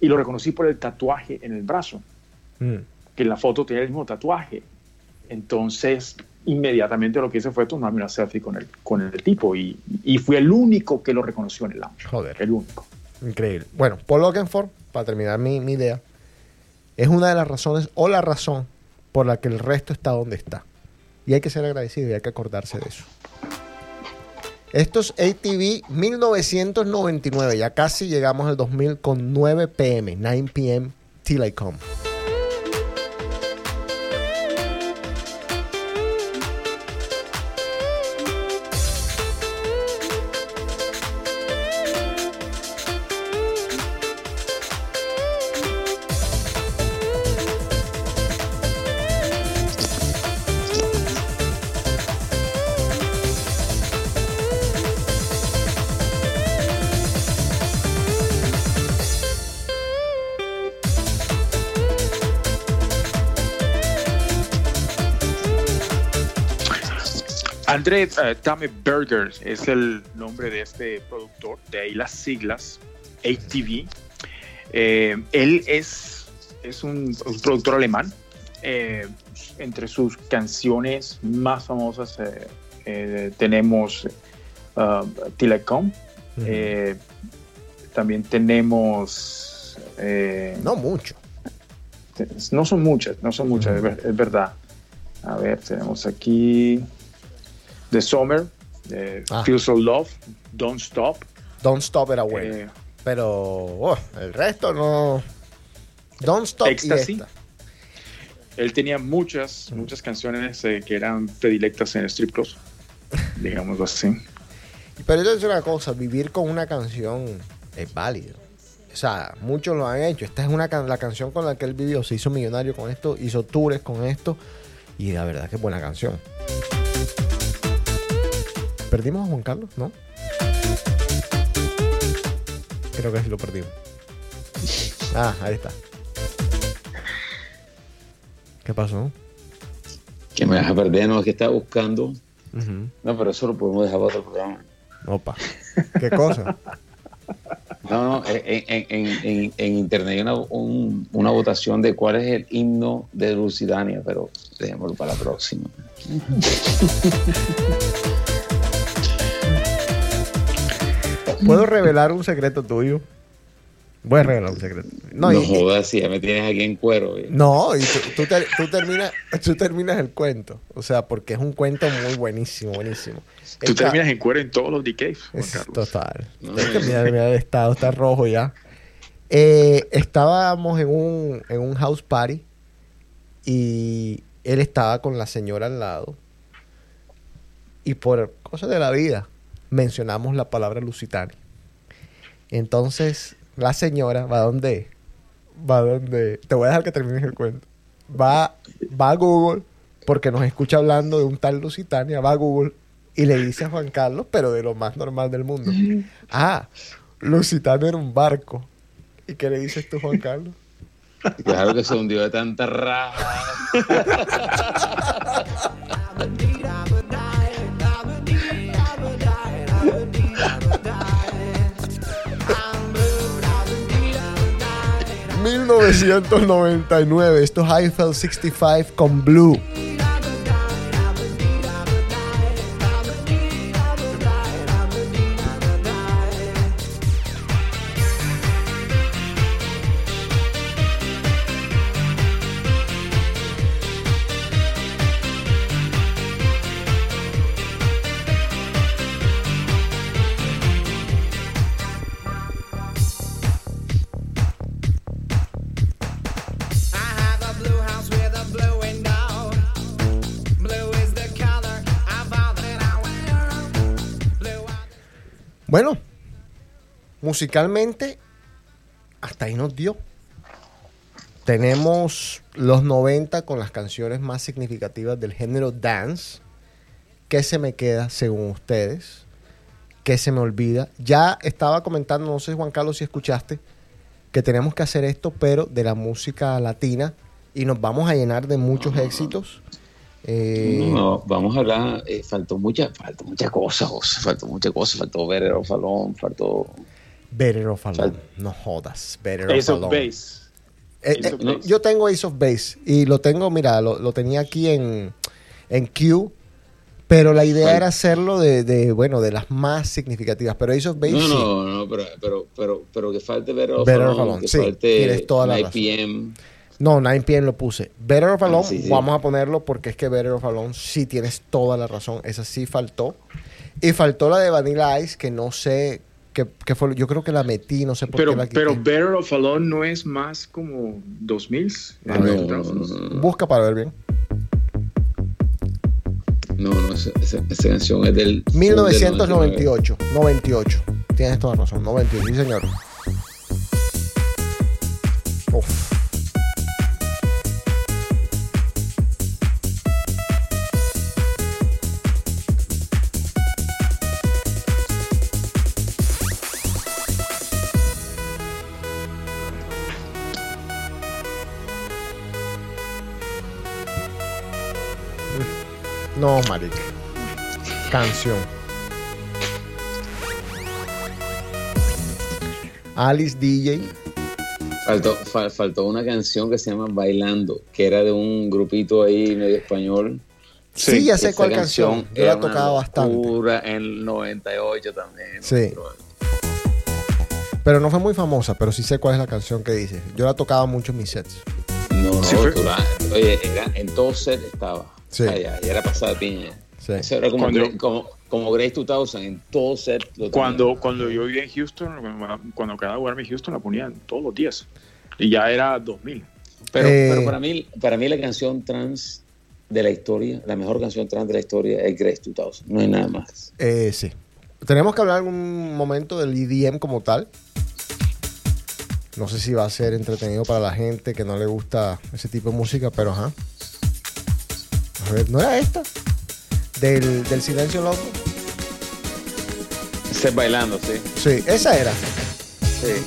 y lo reconocí por el tatuaje en el brazo, Mm. que en la foto tenía el mismo tatuaje. Entonces, inmediatamente lo que hice fue tomarme una selfie con el, con el tipo y, y fui el único que lo reconoció en el lounge. Joder. El único. Increíble. Bueno, Paul Oakenfold, para terminar mi, mi idea, es una de las razones o la razón por la que el resto está donde está. Y hay que ser agradecido y hay que acordarse de eso. Esto es ATV 1999. Ya casi llegamos al 2000 con 9 pm, 9 pm, till I come. André eh, Tame Berger es el nombre de este productor, de ahí las siglas ATV. Eh, él es, es un, un productor alemán. Eh, entre sus canciones más famosas eh, eh, tenemos uh. Eh, también tenemos... eh, No mucho. no son muchas, no son muchas, es, ver- es verdad. A ver, tenemos aquí The Summer, eh, Ah. Feel So Love, Don't Stop. Don't Stop era bueno. eh, Pero oh, el resto no. Don't Stop Ecstasy. y esta. él tenía muchas, muchas canciones eh, que eran predilectas en strip clubs, digámoslo así. Pero yo te decir una cosa, vivir con una canción es válido. O sea, muchos lo han hecho. Esta es una can- la canción con la que él vivió, se hizo millonario con esto, hizo tours con esto y la verdad que es buena canción. ¿Perdimos a Juan Carlos? ¿No? Creo que sí lo perdimos. Ah, ahí está. ¿Qué pasó? Que me vas a perder, no, es que estaba buscando. No, pero eso lo podemos dejar para otro programa. Opa. ¿Qué cosa? No, no, en, en- en- internet hay una, un- una votación de cuál es el himno de Lucidania, pero dejémoslo para la próxima. ¿Puedo revelar un secreto tuyo? Voy a revelar un secreto. No, No, y- jodas, si ya me tienes aquí en cuero. No, y tú, tú ter- tú terminas, tú terminas el cuento. O sea, porque es un cuento muy buenísimo, buenísimo. Tú Esta- terminas en cuero en todos los DKs, es total. No, Es que mira, mira el estado, está rojo ya. Eh, estábamos en un, en un house party y él estaba con la señora al lado. Y por cosas de la vida mencionamos la palabra Lusitania. Entonces la señora va donde va donde te voy a dejar que termines el cuento. Va va a Google porque nos escucha hablando de un tal Lusitania, va a Google y le dice a Juan Carlos, pero de lo más normal del mundo. Ah, Lusitania era un barco. ¿Y qué le dices tú, Juan Carlos? Claro que se hundió de tanta raja. ...1999... Esto es Eiffel 65 con Blue. Musicalmente, hasta ahí nos dio. Tenemos los 90 con las canciones más significativas del género dance. ¿Qué se me queda según ustedes? ¿Qué se me olvida? Ya estaba comentando, no sé Juan Carlos si escuchaste, que tenemos que hacer esto, pero de la música latina y nos vamos a llenar de muchos éxitos. Eh, No, vamos a hablar. eh, faltó mucha, faltó muchas cosas, José, faltó muchas cosas. Faltó Better of Alone, faltó. Better of Alone. No jodas. Better Ace of of Alone. Base. Eh, Ace eh, of Base. yo tengo Ace of Base y lo tengo, mira, lo, lo tenía aquí en, en Q, pero la idea era hacerlo de, de, bueno, de las más significativas, pero Ace of Base No, sí. no, no, pero, pero, pero, pero que falte Better of Better of Alone, Alone, que sí, falte tienes toda la 9 razón. PM. No, 9 PM lo puse. Better of Alone, Ah, sí, sí. vamos a ponerlo porque es que Better of Alone sí tienes toda la razón. Esa sí faltó. Y faltó la de Vanilla Ice, que no sé qué, qué fue. Yo creo que la metí, no sé por Pero, qué la quité. pero Better of Alone no es más como 2000 A ver. No, no, 2000s. no, Busca para ver bien. no, no, esa, esa- esa canción es del. del 1998. 98. Tienes toda la razón. 98, sí, señor. Uf. No, marica. Canción. Alice DJ. Faltó, fa- faltó una canción que se llama Bailando, que era de un grupito ahí medio español. Sí, ya sé cuál canción. Yo la tocado bastante. En el 98 también. Sí. Pero- no fue muy famosa, pero sí sé cuál es la canción que dice. Yo la tocaba mucho en mis sets. No, no, Sí fue. tú la- oye, era, en todo set estaba. Sí. Ya era pasada piña. Sí. Eso era como, Cuando- Gra- como, como Grace 2000, en todo set. lo Cuando, cuando yo vivía en Houston, cuando, quedaba jugarme en Houston, la ponían todos los días. Y ya era 2000. Pero, Eh, pero para, mí, para mí la canción trans de la historia, la mejor canción trans de la historia es Grace 2000. No hay nada más. Eh, sí. Tenemos que hablar algún momento del EDM como tal. No sé si va a ser entretenido para la gente que no le gusta ese tipo de música, pero ajá. A ver, ¿no era esta? Del, del silencio loco. Ser bailando, sí. Sí, esa era. Sí,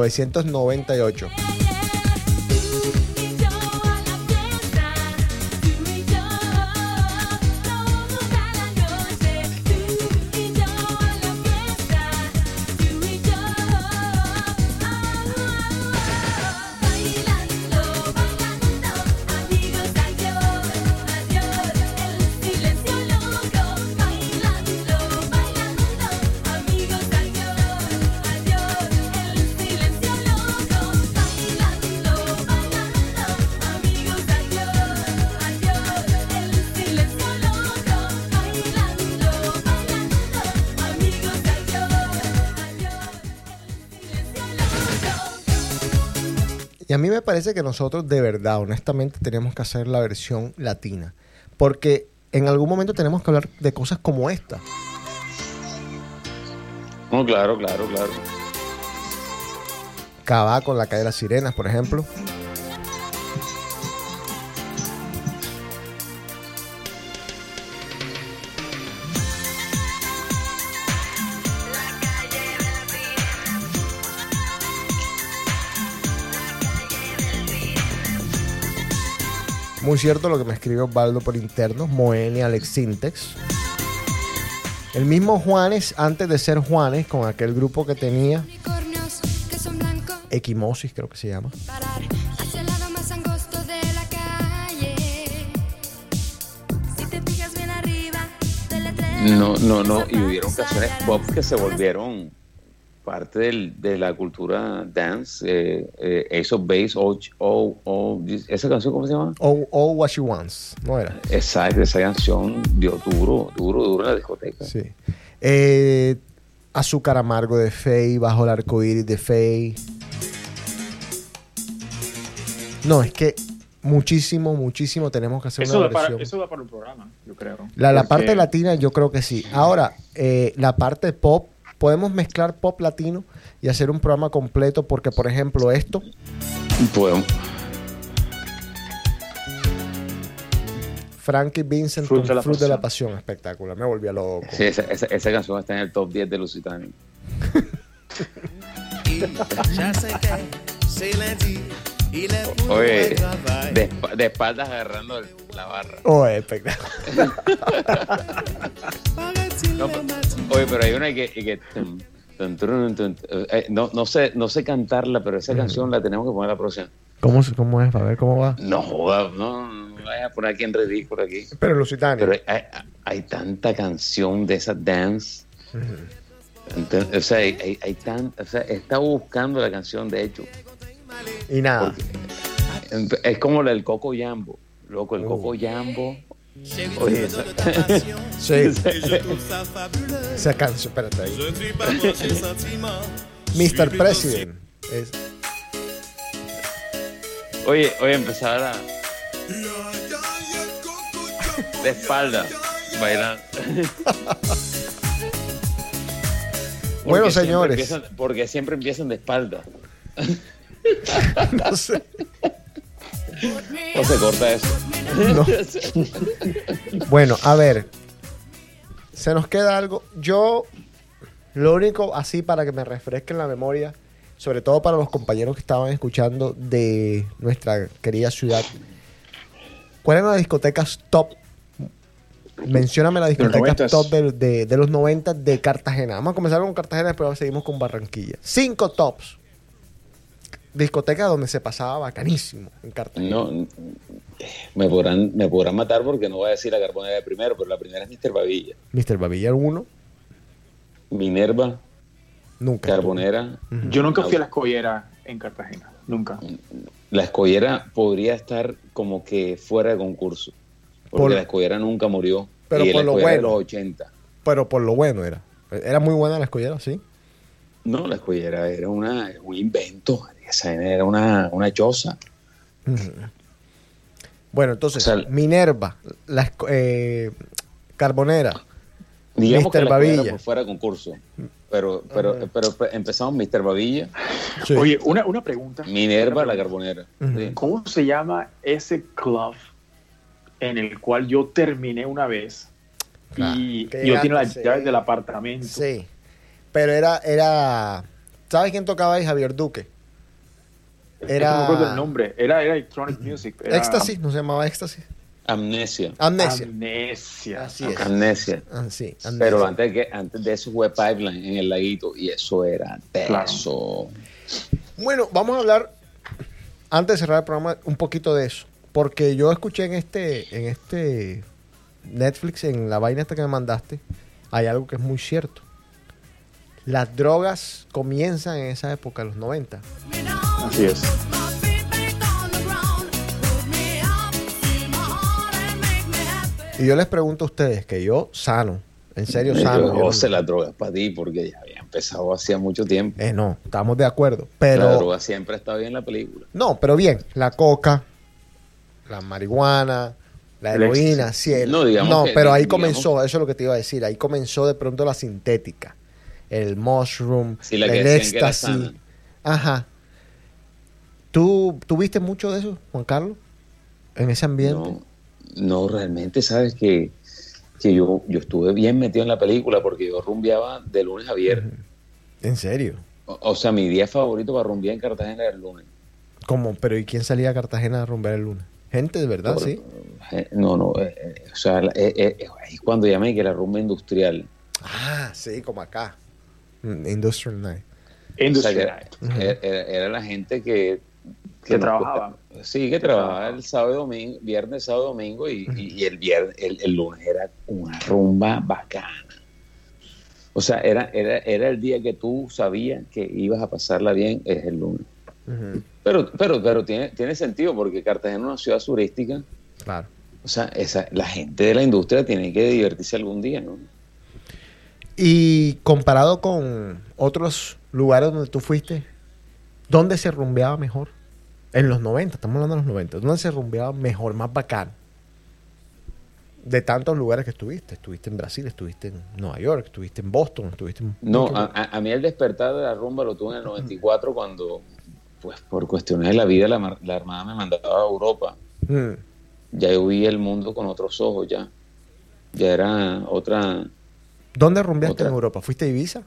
1998. Y a mí me parece que nosotros de verdad, honestamente, tenemos que hacer la versión latina. Porque en algún momento tenemos que hablar de cosas como esta. No, claro, claro, claro. Cabá con la calle de las sirenas, por ejemplo. Muy cierto lo que me escribe Osvaldo por interno, Moeni Alex Sintex. El mismo Juanes, antes de ser Juanes, con aquel grupo que tenía. Equimosis creo que se llama. No, no, no. Y hubieron canciones pop que se volvieron parte del- de la cultura dance. Eh, eh, Ace of Base, oh, oh, oh, ¿esa canción cómo se llama? Oh, oh What She Wants, ¿no era? Exacto, esa canción dio duro, duro, duro en la discoteca. Sí. Eh, Azúcar Amargo de Faye, Bajo el Arco Iris de Faye. No, es que muchísimo, muchísimo tenemos que hacer Eso una da, para, eso da para un programa, yo creo. La, la Porque- parte latina yo creo que sí. Ahora, eh, la parte pop, podemos mezclar pop latino y hacer un programa completo porque, por ejemplo, esto, Podemos- Frankie Vincent Fruit con de la Fruit de la Pasión. Espectacular, me volvía loco. sí, esa, esa- esa canción está en el top 10 de Lusitania. Oye, de, de espaldas agarrando la barra. Oh, espectacular. No, oye, pero hay una que, eh, no, no sé, no sé cantarla, pero esa canción la tenemos que poner la próxima. ¿Cómo, ¿Cómo es? A ver cómo va. No joda, no, no vayas a poner aquí en ridículo aquí. Pero Lusitania. Pero hay, hay tanta canción de esa dance. Entonces, o sea, hay, hay, tan, o sea, estado buscando la canción, de hecho. y nada. Es como la del Coco Jambo. Loco, el. Coco Jambo. Oye, esa- Sí. Esa canción, espérate ahí. Mr. President. Es- oye, oye, empezar a. De espalda, bailar. Bueno, siempre señores. empiezan- porque siempre empiezan de espalda. no sé. O se corta eso. No. Bueno, a ver. Se nos queda algo. Yo, lo único así para que me refresque en la memoria, sobre todo para los compañeros que estaban escuchando de nuestra querida ciudad. ¿Cuáles eran las discotecas top? Mencióname las discotecas 90s. top de, de- de los 90 de Cartagena. Vamos a comenzar con Cartagena, después seguimos con Barranquilla. Cinco tops. Discotecas donde se pasaba bacanísimo en Cartagena. No, me podrán, me podrán matar porque no voy a decir la carbonera de primero, pero la primera es Mr. Babilla. Mr. Babilla 1, Minerva, nunca. Carbonera. Yo nunca fui a la escollera en Cartagena, nunca. La escollera podría estar como que fuera de concurso. Porque Por- la escollera nunca murió. Pero y por la lo escollera de bueno. los 80. Pero por lo bueno era. Era muy buena la escollera, sí. No, la escuellera era una, un invento. Esa era una, una choza. Bueno, entonces, O sea, Minerva, la eh, Carbonera. Digamos Mr. que la escuellera Babilla. por fuera concurso. Pero, pero, pero, empezamos Mr. Babilla, Sí. Oye, una, una pregunta. Minerva, Una la carbonera. Sí. ¿Cómo se llama ese club en el cual yo terminé una vez Claro, y que yo tenía las llaves sí. del apartamento? Sí. Pero era, era. ¿Sabes quién tocaba ahí? Javier Duque. Era- no me acuerdo el nombre. Era, era Electronic Music. Era Éxtasis, ¿no se llamaba Éxtasis? Amnesia. Amnesia. Amnesia. Así es. Amnesia. Ah, sí, amnesia. Pero antes, que, antes de eso fue Pipeline en el laguito y eso era teso. Bueno, vamos a hablar, antes de cerrar el programa, un poquito de eso. Porque yo escuché en este, en este Netflix, en la vaina esta que me mandaste, hay algo que es muy cierto. Las drogas comienzan en esa época, los 90. Así es. Y yo les pregunto a ustedes, que yo sano, en serio sano. Yo yo no- José, las drogas para ti porque ya había empezado hacía mucho tiempo. Eh, no, estamos de acuerdo. la Pero, droga siempre está bien en la película. no, pero bien, la coca, la marihuana, la heroína, el- No, digamos no, que- pero ahí digamos- comenzó, eso es lo que te iba a decir, ahí comenzó de pronto la sintética, el mushroom, Sí, la el éxtasis. Ajá. ¿Tú tuviste mucho de eso, Juan Carlos? En ese ambiente. No, no, realmente, sabes que, que yo, yo estuve bien metido en la película porque yo rumbeaba de lunes a viernes. En serio. O, o sea, mi día favorito para rumbear en Cartagena era el lunes. ¿Cómo? Pero ¿y quién salía a Cartagena a romper el lunes? Gente, de verdad, Por- sí. eh, No, no, eh, eh, o sea, eh, eh, ahí es cuando llamé que la rumba industrial. Ah, sí, como acá. Mm, Industrial Night. O sea, Industry que Night. era, era- era la gente que... Que nos- trabajaba. Sí, que trabajaba el sábado domingo, viernes, sábado, domingo y, y- y el viernes, el, el lunes era una rumba bacana. O sea, era, era, era el día que tú sabías que ibas a pasarla bien, es el lunes. Pero, pero, pero tiene, tiene sentido porque Cartagena es una ciudad turística. Claro. O sea, esa, la gente de la industria tiene que divertirse algún día, ¿no? Y comparado con otros lugares donde tú fuiste, ¿dónde se rumbeaba mejor? En los 90, estamos hablando de los 90. ¿Dónde se rumbeaba mejor, más bacán? De tantos lugares que estuviste. Estuviste en Brasil, estuviste en Nueva York, estuviste en Boston, estuviste en... No, a, a- mí el despertar de la rumba lo tuve en el 94 cuando, pues por cuestiones de la vida, la, Armada me mandaba a Europa. Mm, Ya yo vi el mundo con otros ojos, ya. Ya era otra... ¿Dónde rumbeaste Otra. en Europa? ¿Fuiste a Ibiza?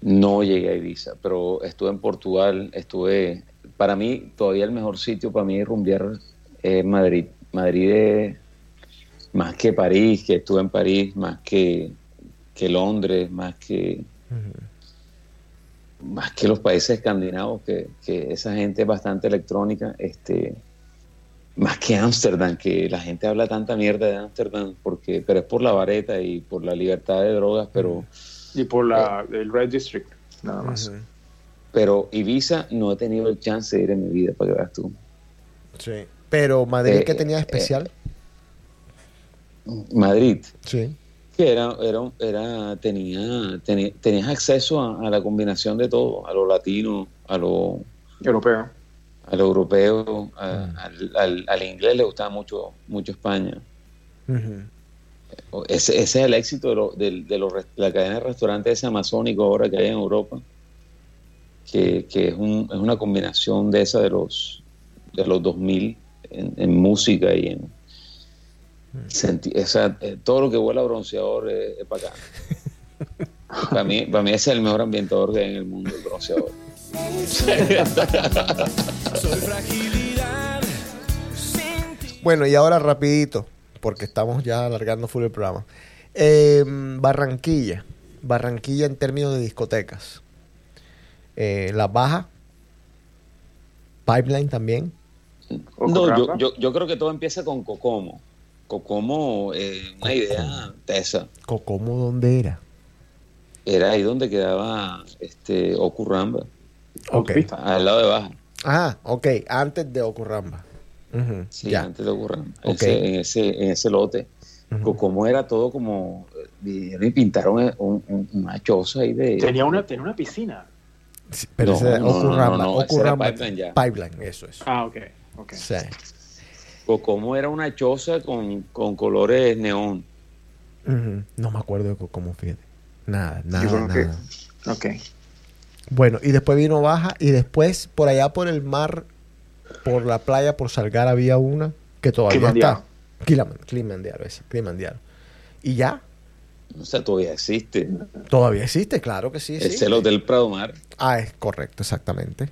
No llegué a Ibiza, pero estuve en Portugal, estuve... Para mí, todavía el mejor sitio para mí rumbear es Madrid. Madrid es más que París, que estuve en París, más que, que Londres, más que... más que los países escandinavos, que, que esa gente es bastante electrónica, este, más que Ámsterdam, que la gente habla tanta mierda de Ámsterdam, porque, pero es por la vareta y por la libertad de drogas, pero, Y por la, el Red District, nada más. Pero Ibiza no he tenido el chance de ir en mi vida, para que veas tú. Sí. Pero Madrid, Eh, ¿qué tenía de eh, especial? Madrid, sí. que era, era, era tenía, tenía, tenías acceso a, a la combinación de todo, a lo latino, a lo, Europeo. a lo europeo, a- al, al- al inglés le gustaba mucho, mucho España. Ujú. Ese, ese es el éxito de, lo- del- de los res- la cadena de restaurantes ese amazónico ahora que hay en Europa, que, que es, un- es una combinación de esa de los, de los 2000 en, en música y en... senti- esa- eh, todo lo que huele a bronceador es, es bacano. para, mí, para mí ese es el mejor ambientador que hay en el mundo, el bronceador. Bueno, y ahora rapidito, porque estamos ya alargando full el programa. Eh, Barranquilla. Barranquilla en términos de discotecas. Eh, La Baja. Pipeline también. No, yo, yo, yo creo que todo empieza con Cocomo. Cocomo, eh, una idea tesa. Cocomo, ¿dónde era? Era ahí donde quedaba este Ocurramba, Ok. Al lado de Baja. Ah, ok. Antes de Ocurramba. Sí, ya. antes de Ocurramba. Ok. Ese- en, ese, en ese lote. Ujú. Cocomo era todo como y pintaron un- un- una choza ahí de. Tenía una, tenía una piscina. Sí, Pero No, ese no, Okurama, no, Pipeline ya. Pipeline, eso es. Ah, ok. ok. Sí. Era una choza con, con colores neón. No me acuerdo de cómo fíjate. Nada, nada, Yo creo que- nada. Ok. Bueno, y después vino Baja y después por allá por el mar, por la playa, por Salgar había una que todavía está. Kilimanjaro, ese, Kilimanjaro. Y ya, O sea, todavía existe. todavía existe, claro que sí El existe. el Hotel Prado Mar. Ah, es correcto, exactamente.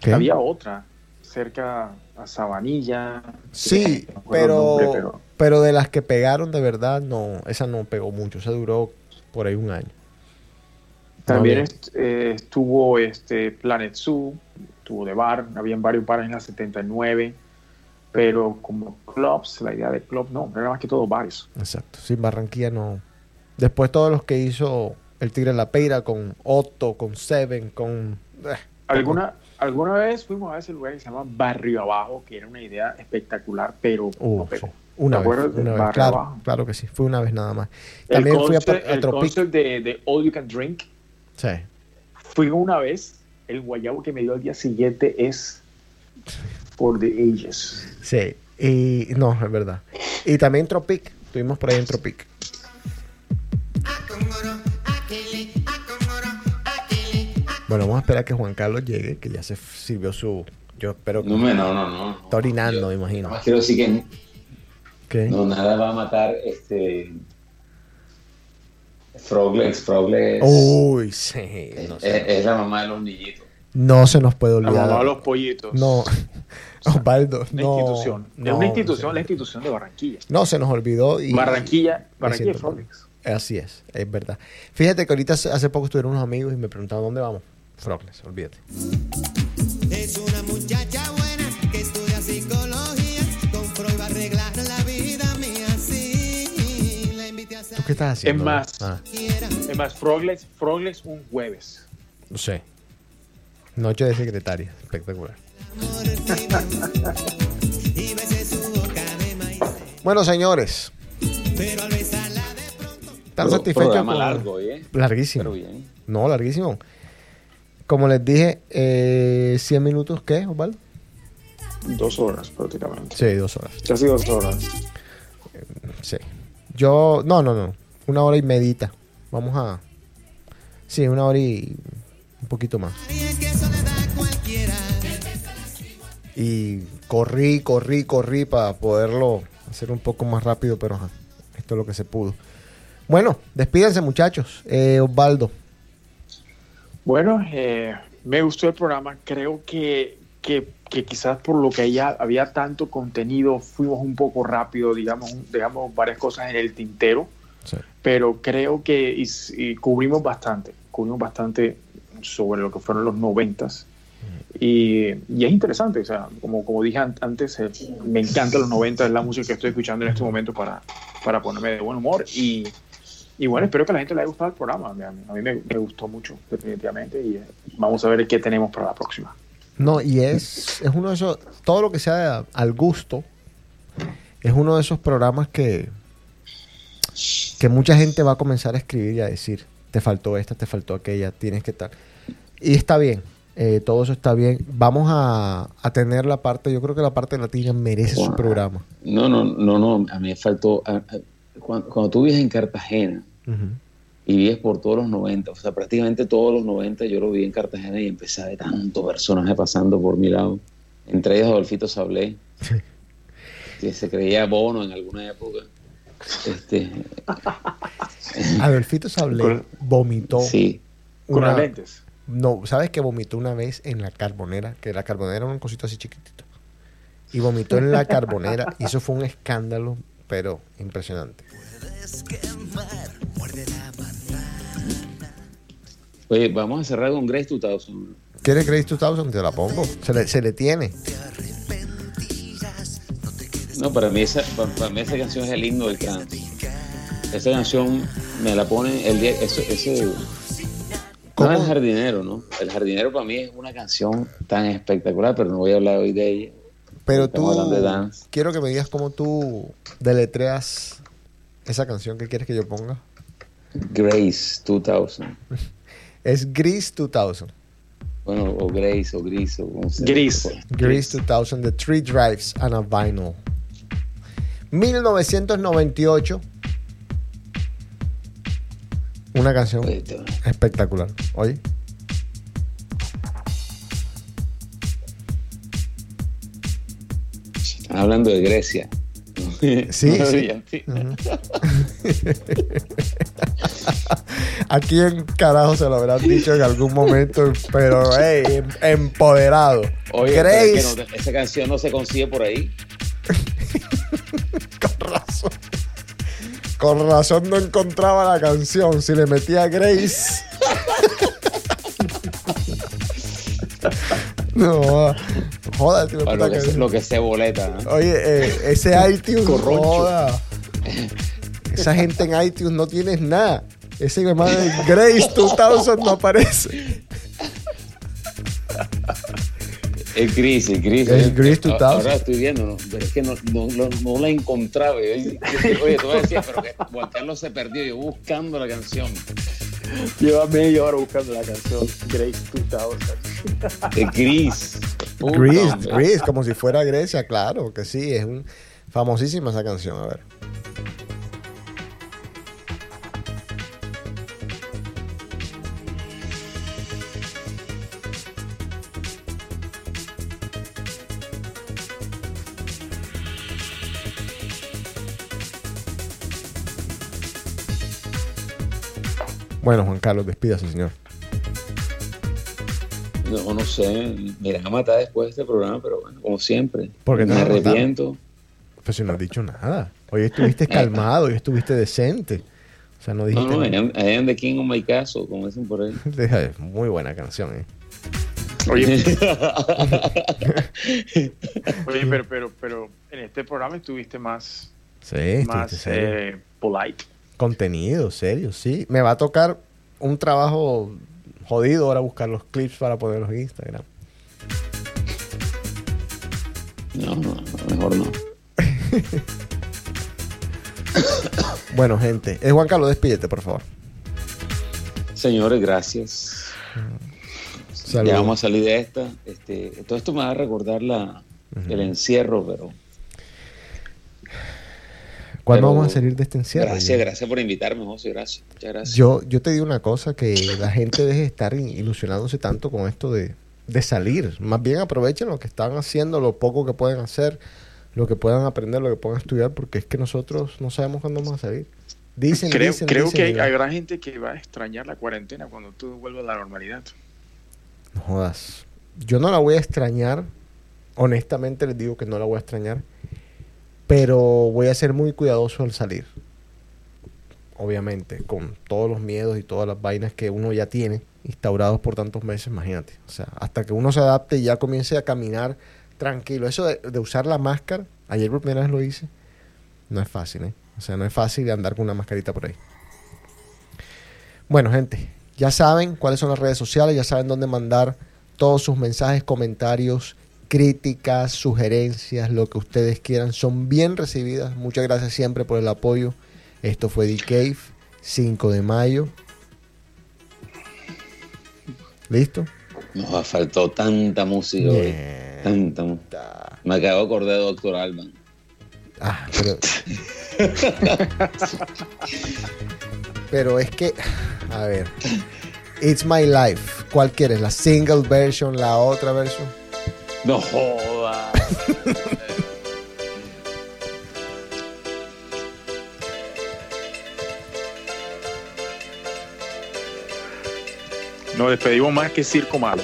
¿Qué? había otra cerca a Sabanilla. Sí, No pero, nombre, pero... pero de las que pegaron de verdad, no, esa no pegó mucho, esa duró por ahí un año. También est- eh, estuvo este Planet Zoo, estuvo de bar, habían varios bares en la 79, pero como clubs, la idea de club no, era más que todo bares. Exacto, sin Barranquilla no. Después todos los que hizo el Tigre La Peira con Otto, con Seven, con... eh, ¿Alguna, alguna vez fuimos a ese lugar que se llama Barrio Abajo, que era una idea espectacular, pero Uh, no pegó. sí. Una ¿Te vez, una claro, claro que sí, fue una vez nada más. El También fui a, concept, a el Tropic. de All You Can Drink, Sí, fui una vez, el guayabo que me dio al día siguiente es for the ages. sí, y no, es verdad. Y también Tropic, estuvimos por ahí en Tropic. Bueno, vamos a esperar que Juan Carlos llegue, que ya se sirvió su... Yo espero que... No, me- no, no, no. Está orinando, Yo me imagino. Más quiero decir que ¿Qué? no, nada va a matar este. Froglegs, Froglegs. Uy, sí. es, No, es- se, es la mamá de los niñitos. no se nos puede La olvidar. mamá de los pollitos. No, Osvaldo, Una no. institución. es una institución, la institución de Barranquilla. No, se nos olvidó. Y, Barranquilla, Barranquilla Frolex. Así es, es verdad. Fíjate que ahorita hace poco estuvieron unos amigos y me preguntaban dónde vamos. Frogles, olvídate. Es una muchacha buena qué estás haciendo? Es más. Ah, Es más, Froglex, Froglex un jueves. no sé. Noche de secretaria, espectacular. Bueno, señores, Pero al besarla de pronto, ¿están satisfechos? programa con- largo, ¿eh? Larguísimo. Pero bien. No, larguísimo. Como les dije, eh, 100 minutos, ¿qué, Osvaldo? Dos horas prácticamente. Sí, dos horas. Casi dos horas. Sí. Yo, no, no, no. Una hora y medita. Vamos a. Sí, una hora y un poquito más. y corrí, corrí, corrí para poderlo hacer un poco más rápido, pero esto es lo que se pudo. Bueno, despídense muchachos. Eh, Osvaldo. Bueno, eh, me gustó el programa. Creo que, que, que quizás por lo que ya había tanto contenido, fuimos un poco rápido, digamos, dejamos varias cosas en el tintero, Sí. pero creo que y, y cubrimos bastante, cubrimos bastante sobre lo que fueron los noventas. Y, y es interesante, o sea, como, como dije an- antes, eh, me encanta los 90, es la música que estoy escuchando en este momento para, para ponerme de buen humor. Y, y bueno, espero que a la gente le haya gustado el programa. A mí, a mí me, me gustó mucho, definitivamente. Y eh, vamos a ver qué tenemos para la próxima. No, y es, es uno de esos, todo lo que sea al gusto, es uno de esos programas que, que mucha gente va a comenzar a escribir y a decir, te faltó esta, te faltó aquella, tienes que estar. Y está bien, eh, todo eso está bien. Vamos a, a tener la parte, yo creo que la parte latina merece su programa. No, no, no, no. A mí me faltó. a- a- cuando, cuando tú vives en Cartagena. Y vives por todos los 90, o sea, prácticamente todos los 90 yo lo vi en Cartagena y empecé a ver tantos personajes pasando por mi lado. Entre ellos Adolfito Sablé, que se creía bono en alguna época. Este, Adolfito Sablé vomitó. sí, Con una- las lentes. No, ¿sabes que vomitó una vez en la carbonera? Que la carbonera era un cosito así chiquitito. Y vomitó en la carbonera. y eso fue un escándalo, pero impresionante. Oye, vamos a cerrar con Grace 2000. ¿Quieres Grace 2000? Te la pongo. Se le, se le tiene. No, para mí, esa, para, para mí esa canción es el himno del trance. Esa canción me la pone el día. Eso, ese, no ¿Cómo? el jardinero, ¿no? El jardinero para mí es una canción tan espectacular, pero no voy a hablar hoy de ella. Pero tú, de quiero que me digas cómo tú deletreas esa canción que quieres que yo ponga. Grace 2000. Es Gris 2000. Bueno, o Grace, o Gris, o como. Gris. Gris 2000, The Three Drives and a Vinyl. 1998. Una canción Oye, espectacular. Oye. Están hablando de Grecia. Sí, No, sí. sí. ¿A quién carajo se lo habrán dicho en algún momento? Pero, hey, em- empoderado. Oye, que no- esa canción no se consigue por ahí. Con razón. Con razón no encontraba la canción. Si le metía Grace. no, joda, tío, Para lo, que que- se, lo que se boleta. ¿no? Oye, eh, ese iTunes, joda. Esa gente en iTunes no tienes nada. Ese hermano de Grace 2000 no aparece. El Gris, el Gris. El Gris A- 2000. Ahora estoy viendo, ¿no? pero es que no, no, no, la encontraba. Yo- yo- Oye, voy a decir, pero que Juan Carlos se perdió. Yo buscando la canción. Lleva media hora buscando la canción Grace 2000. El Gris. Puta, Grease, hombre. Grease, como si fuera Grecia, claro que sí, es un, famosísima esa canción, a ver. Bueno, Juan Carlos, despídase, señor. No, no sé. Me irán a matar después de este programa, pero bueno, como siempre. ¿Por qué te me arrepiento. Pues si no has dicho nada. Hoy estuviste calmado, hoy estuviste decente. O sea, no No, dijiste no, am, I am the king of my castle, como dicen por ahí. Deja, Muy buena canción, ¿eh? Oye, oye pero, pero, pero en este programa estuviste más, Sí, más eh, polite. Contenido, serio, sí. Me va a tocar un trabajo jodido ahora buscar los clips para ponerlos en Instagram. No, no, mejor no. Bueno, gente. Es Juan Carlos, despídete, por favor. Señores, gracias. Saludos. Ya vamos a salir de esta. Este, todo esto me va a recordar la, el encierro, pero ¿Cuándo pero- vamos a salir de este encierro? gracias, Yo- gracias por invitarme, José. Gracias, muchas gracias. Yo, yo te digo una cosa, que la gente deje de estar ilusionándose tanto con esto de, de salir. Más bien aprovechen lo que están haciendo, lo poco que pueden hacer, lo que puedan aprender, lo que puedan estudiar, porque es que nosotros no sabemos cuándo vamos a salir. Dicen, Creo, dicen, creo dicen que hay, habrá gente que va a extrañar la cuarentena cuando todo vuelva a la normalidad. No jodas. Yo no la voy a extrañar. Honestamente les digo que no la voy a extrañar. Pero voy a ser muy cuidadoso al salir. Obviamente, con todos los miedos y todas las vainas que uno ya tiene instaurados por tantos meses, imagínate. O sea, hasta que uno se adapte y ya comience a caminar tranquilo. Eso de, usar la máscara, ayer por primera vez lo hice, no es fácil, ¿eh? O sea, no es fácil andar con una mascarita por ahí. Bueno, gente, ya saben cuáles son las redes sociales, ya saben dónde mandar todos sus mensajes, comentarios, críticas, sugerencias, lo que ustedes quieran, son bien recibidas. Muchas gracias siempre por el apoyo. Esto fue The Cave, 5 de mayo. ¿Listo? Nos ha faltado tanta música hoy. Yeah. Tanta mu- Me acabo de acordar de Doctor Alban. Ah, pero. pero es que. A ver. It's My Life. ¿Cuál quieres? ¿La single version? ¿La otra version? No joda. Nos despedimos más que circo malo.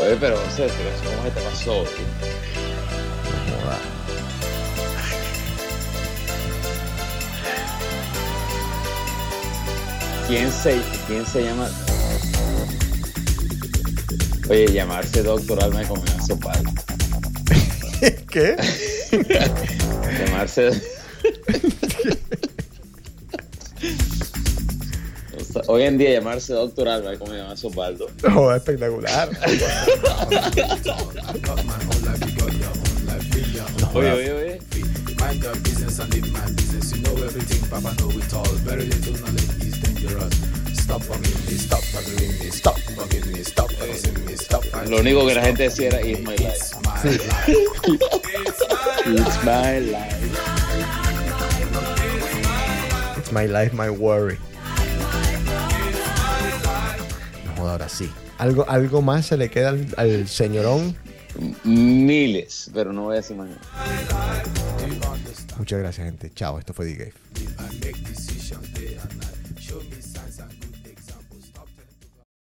Oye, pero no sé, pero eso, ¿cómo se te pasó? ¿Quién se, ¿Quién se llama? Oye, llamarse Doctor Alban es como una sopa. ¿Qué? Llamarse. O sea, Hoy en día llamarse Doctor Álvarez como llamarse Osvaldo. Oh, espectacular. Oye, oye, oye. Mind your business and live my business. You know everything, Papa know it all. Very little knowledge is dangerous. Lo único que la gente decía era It's my life. It's my life. It's my life, my worry. No joda, ahora sí. Algo, algo más se le queda al, al señorón. Miles, pero no voy a decir más nada. Muchas gracias, gente. Chao, esto fue decisions.